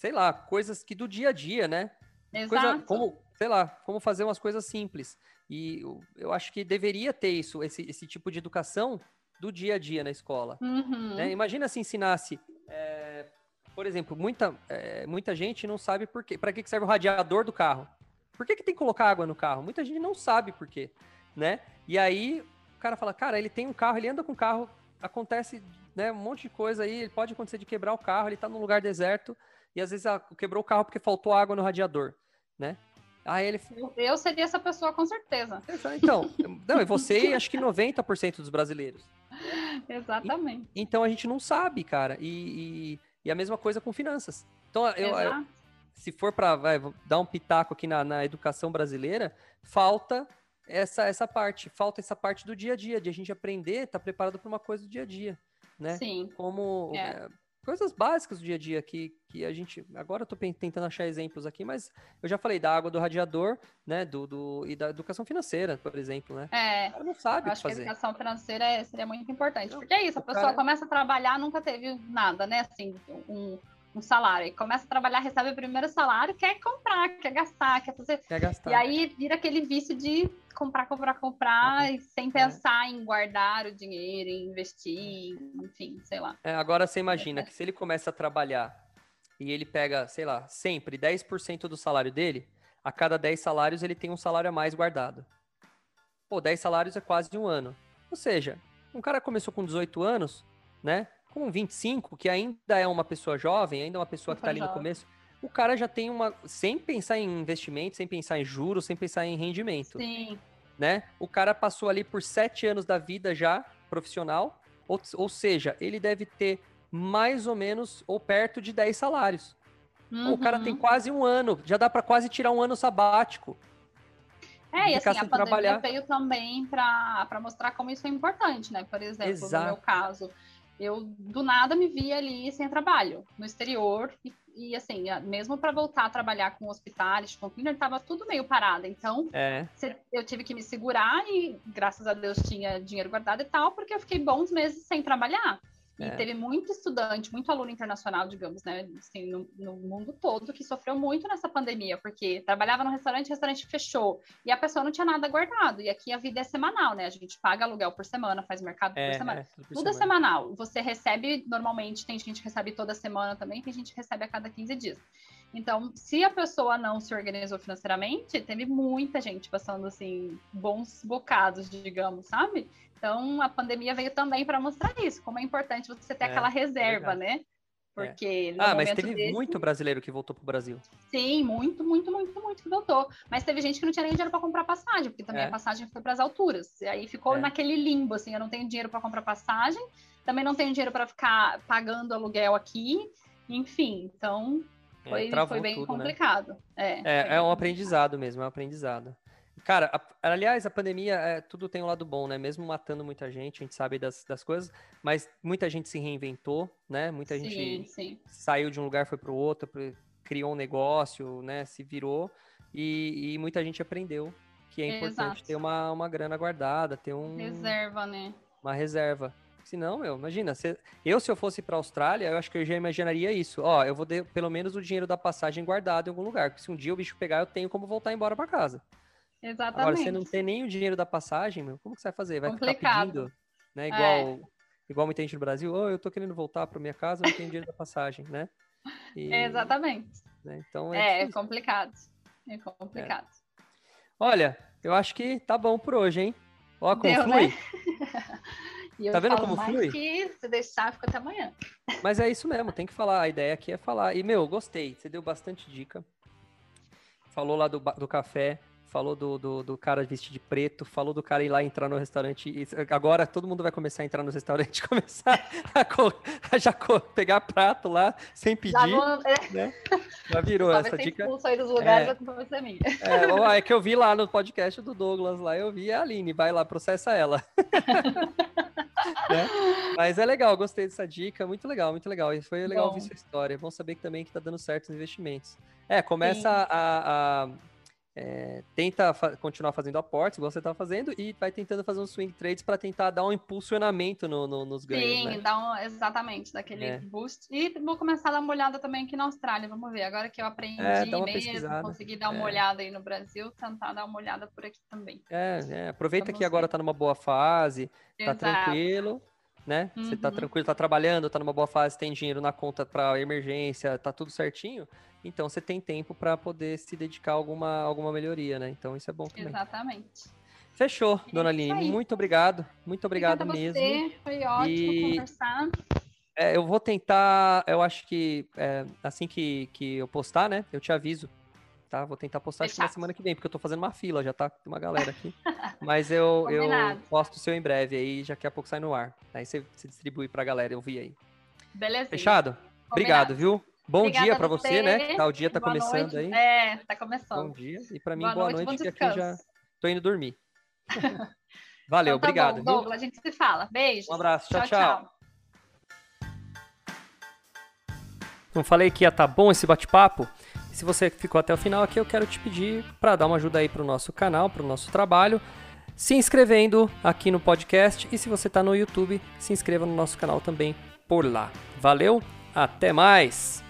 sei lá, coisas que do dia a dia, né? Coisa, Exato. como, sei lá, como fazer umas coisas simples. E eu, eu acho que deveria ter isso, esse, esse tipo de educação do dia a dia na escola. Uhum. né? Imagina se ensinasse, é, por exemplo, muita, é, muita gente não sabe por quê. Para que serve o radiador do carro? Por que, que tem que colocar água no carro? Muita gente não sabe por quê, né? E aí o cara fala, cara, ele tem um carro, ele anda com o carro, acontece né, um monte de coisa aí, ele pode acontecer de quebrar o carro, ele tá num lugar deserto e às vezes ah, quebrou o carro porque faltou água no radiador, né? Aí ele. Eu seria essa pessoa com certeza. Então, não, e você acho que 90% dos brasileiros. Exatamente. E, então a gente não sabe, cara. E, e, e, a mesma coisa com finanças. Então, eu, eu se for para dar um pitaco aqui na, na educação brasileira, falta essa, essa parte, falta essa parte do dia a dia, de a gente aprender, estar tá preparado para uma coisa do dia a dia, né? Sim. Como é. É, coisas básicas do dia a dia que, que a gente. Agora eu tô tentando achar exemplos aqui, mas eu já falei da água do radiador, né? Do, do, e da educação financeira, por exemplo, né? É. O cara não sabe eu acho fazer. que a educação financeira é, seria muito importante. Porque é isso, a pessoa cara... começa a trabalhar, nunca teve nada, né? Assim, um um salário. E começa a trabalhar, recebe o primeiro salário, quer comprar, quer gastar, quer fazer. Quer gastar. E aí vira aquele vício de comprar, comprar, comprar, uhum. sem é. pensar é. em guardar o dinheiro, em investir, enfim, sei lá. É, agora você imagina que se ele começa a trabalhar e ele pega, sei lá, sempre 10% do salário dele, a cada 10 salários ele tem um salário a mais guardado. Pô, 10 salários é quase um ano. Ou seja, um cara começou com 18 anos, né? Com 25, que ainda é uma pessoa jovem, ainda é uma pessoa que está ali no começo, o cara já tem uma. Sem pensar em investimento, sem pensar em juros, sem pensar em rendimento. Sim. Né? O cara passou ali por sete anos da vida já profissional, ou, ou seja, ele deve ter mais ou menos ou perto de 10 salários. Uhum. O cara tem uhum. quase um ano, já dá para quase tirar um ano sabático. É, e assim, a pandemia trabalhar. veio também para mostrar como isso é importante, né? Por exemplo, Exato. no meu caso, eu do nada me vi ali sem trabalho no exterior e, e assim mesmo para voltar a trabalhar com hospitais com clínica estava tudo meio parado então é. eu tive que me segurar e graças a Deus tinha dinheiro guardado e tal porque eu fiquei bons meses sem trabalhar e é. teve muito estudante, muito aluno internacional, digamos, né, assim, no, no, mundo todo, que sofreu muito nessa pandemia, porque trabalhava no restaurante, o restaurante fechou, e a pessoa não tinha nada guardado. E aqui a vida é semanal, né? A gente paga aluguel por semana, faz mercado é, por semana. É, tudo, por tudo é semana. é semanal. Você recebe, normalmente, tem gente que recebe toda semana também, tem gente que recebe a cada 15 dias. Então, se a pessoa não se organizou financeiramente, teve muita gente passando, assim, bons bocados, digamos, sabe? Então, a pandemia veio também para mostrar isso, como é importante você ter é, aquela reserva, é né? Porque. É. Ah, mas teve desse... muito brasileiro que voltou para o Brasil. Sim, muito, muito, muito, muito que voltou. Mas teve gente que não tinha nem dinheiro para comprar passagem, porque também é. a passagem foi para as alturas. E aí ficou é. naquele limbo, assim: eu não tenho dinheiro para comprar passagem, também não tenho dinheiro para ficar pagando aluguel aqui, enfim. Então, é, foi, foi bem tudo, né? complicado. Né? É, é, um aprendizado mesmo, é um aprendizado. Cara, a, aliás, a pandemia, é, tudo tem um lado bom, né? Mesmo matando muita gente, a gente sabe das, das coisas, mas muita gente se reinventou, né? Muita sim, gente sim. saiu de um lugar, foi para o outro, criou um negócio, né? Se virou e, e muita gente aprendeu que é importante Exato. ter uma, uma grana guardada, ter um... Reserva, né? Uma reserva. Se não, meu, imagina, se, eu se eu fosse para Austrália, eu acho que eu já imaginaria isso. Ó, eu vou ter pelo menos o dinheiro da passagem guardado em algum lugar, porque se um dia o bicho pegar, eu tenho como voltar embora para casa. Exatamente. Agora, você não tem nem o dinheiro da passagem, meu, como que você vai fazer? Vai Complicado. ficar pedindo, né? Igual, é. igual muita gente no Brasil, oh, eu tô querendo voltar para minha casa, não tenho dinheiro da passagem, né? E, Exatamente. Né? Então é, é complicado. É complicado. É. Olha, eu acho que tá bom por hoje, hein? Ó, como Deu, Né? tá vendo como flui? Que se deixar, fica até amanhã. Mas é isso mesmo, tem que falar. A ideia aqui é falar. E, meu, gostei. Você deu bastante dica. Falou lá do, do café falou do, do, do, cara vestido de preto, falou do cara ir lá entrar no restaurante. E agora todo mundo vai começar a entrar no restaurante, começar a, a já pegar prato lá sem pedir. Já, vou, é. né? já virou essa dica. Aí dos lugares, é, vai minha. É, é que eu vi lá no podcast do Douglas, lá eu vi a Aline, vai lá, processa ela. né? Mas é legal, gostei dessa dica, muito legal, muito legal. E foi legal Bom. ouvir sua história. É bom saber que também que tá dando certo os investimentos. É, começa a, a é, tenta fa continuar fazendo aportes, igual você está fazendo, e vai tentando fazer uns swing trades para tentar dar um impulsionamento no, no, nos ganhos. Sim, né? dá um, exatamente, daquele é. boost. E vou começar a dar uma olhada também aqui na Austrália, vamos ver. Agora que eu aprendi é, mesmo, consegui dar uma é. olhada aí no Brasil, tentar dar uma olhada por aqui também. É, é. aproveita vamos que ver. agora está numa boa fase, está tranquilo né? Uhum. Você tá uhum. tranquilo, tá trabalhando, tá numa boa fase, tem dinheiro na conta para emergência, tá tudo certinho. Então você tem tempo para poder se dedicar a alguma, alguma melhoria, né? Então isso é bom também. Exatamente. Fechou, é dona Aline. Muito obrigado. Muito obrigado Obrigada mesmo. Você. Foi ótimo e... conversar. É, eu vou tentar, eu acho que é, assim que, que eu postar, né? Eu te aviso. tá? Vou tentar postar acho que na semana que vem, porque eu tô fazendo uma fila, já tá uma galera aqui. Mas eu, eu posto o seu em breve aí, já daqui a pouco sai no ar. Aí você, você distribui pra galera, eu vi aí. Beleza. Fechado? Combinado. Obrigado, viu? Bom Obrigada dia para você, né? Tá, o dia tá boa começando noite. aí. É, tá começando. Bom dia. E para mim, boa, boa noite, noite que aqui já tô indo dormir. Valeu, então, tá obrigado. Bom, Douglas, a gente se fala. Beijo. Um abraço. tchau. tchau. tchau. Não falei que ia estar tá bom esse bate-papo? Se você ficou até o final aqui, eu quero te pedir para dar uma ajuda aí para o nosso canal, para o nosso trabalho, se inscrevendo aqui no podcast e se você está no YouTube, se inscreva no nosso canal também por lá. Valeu, até mais!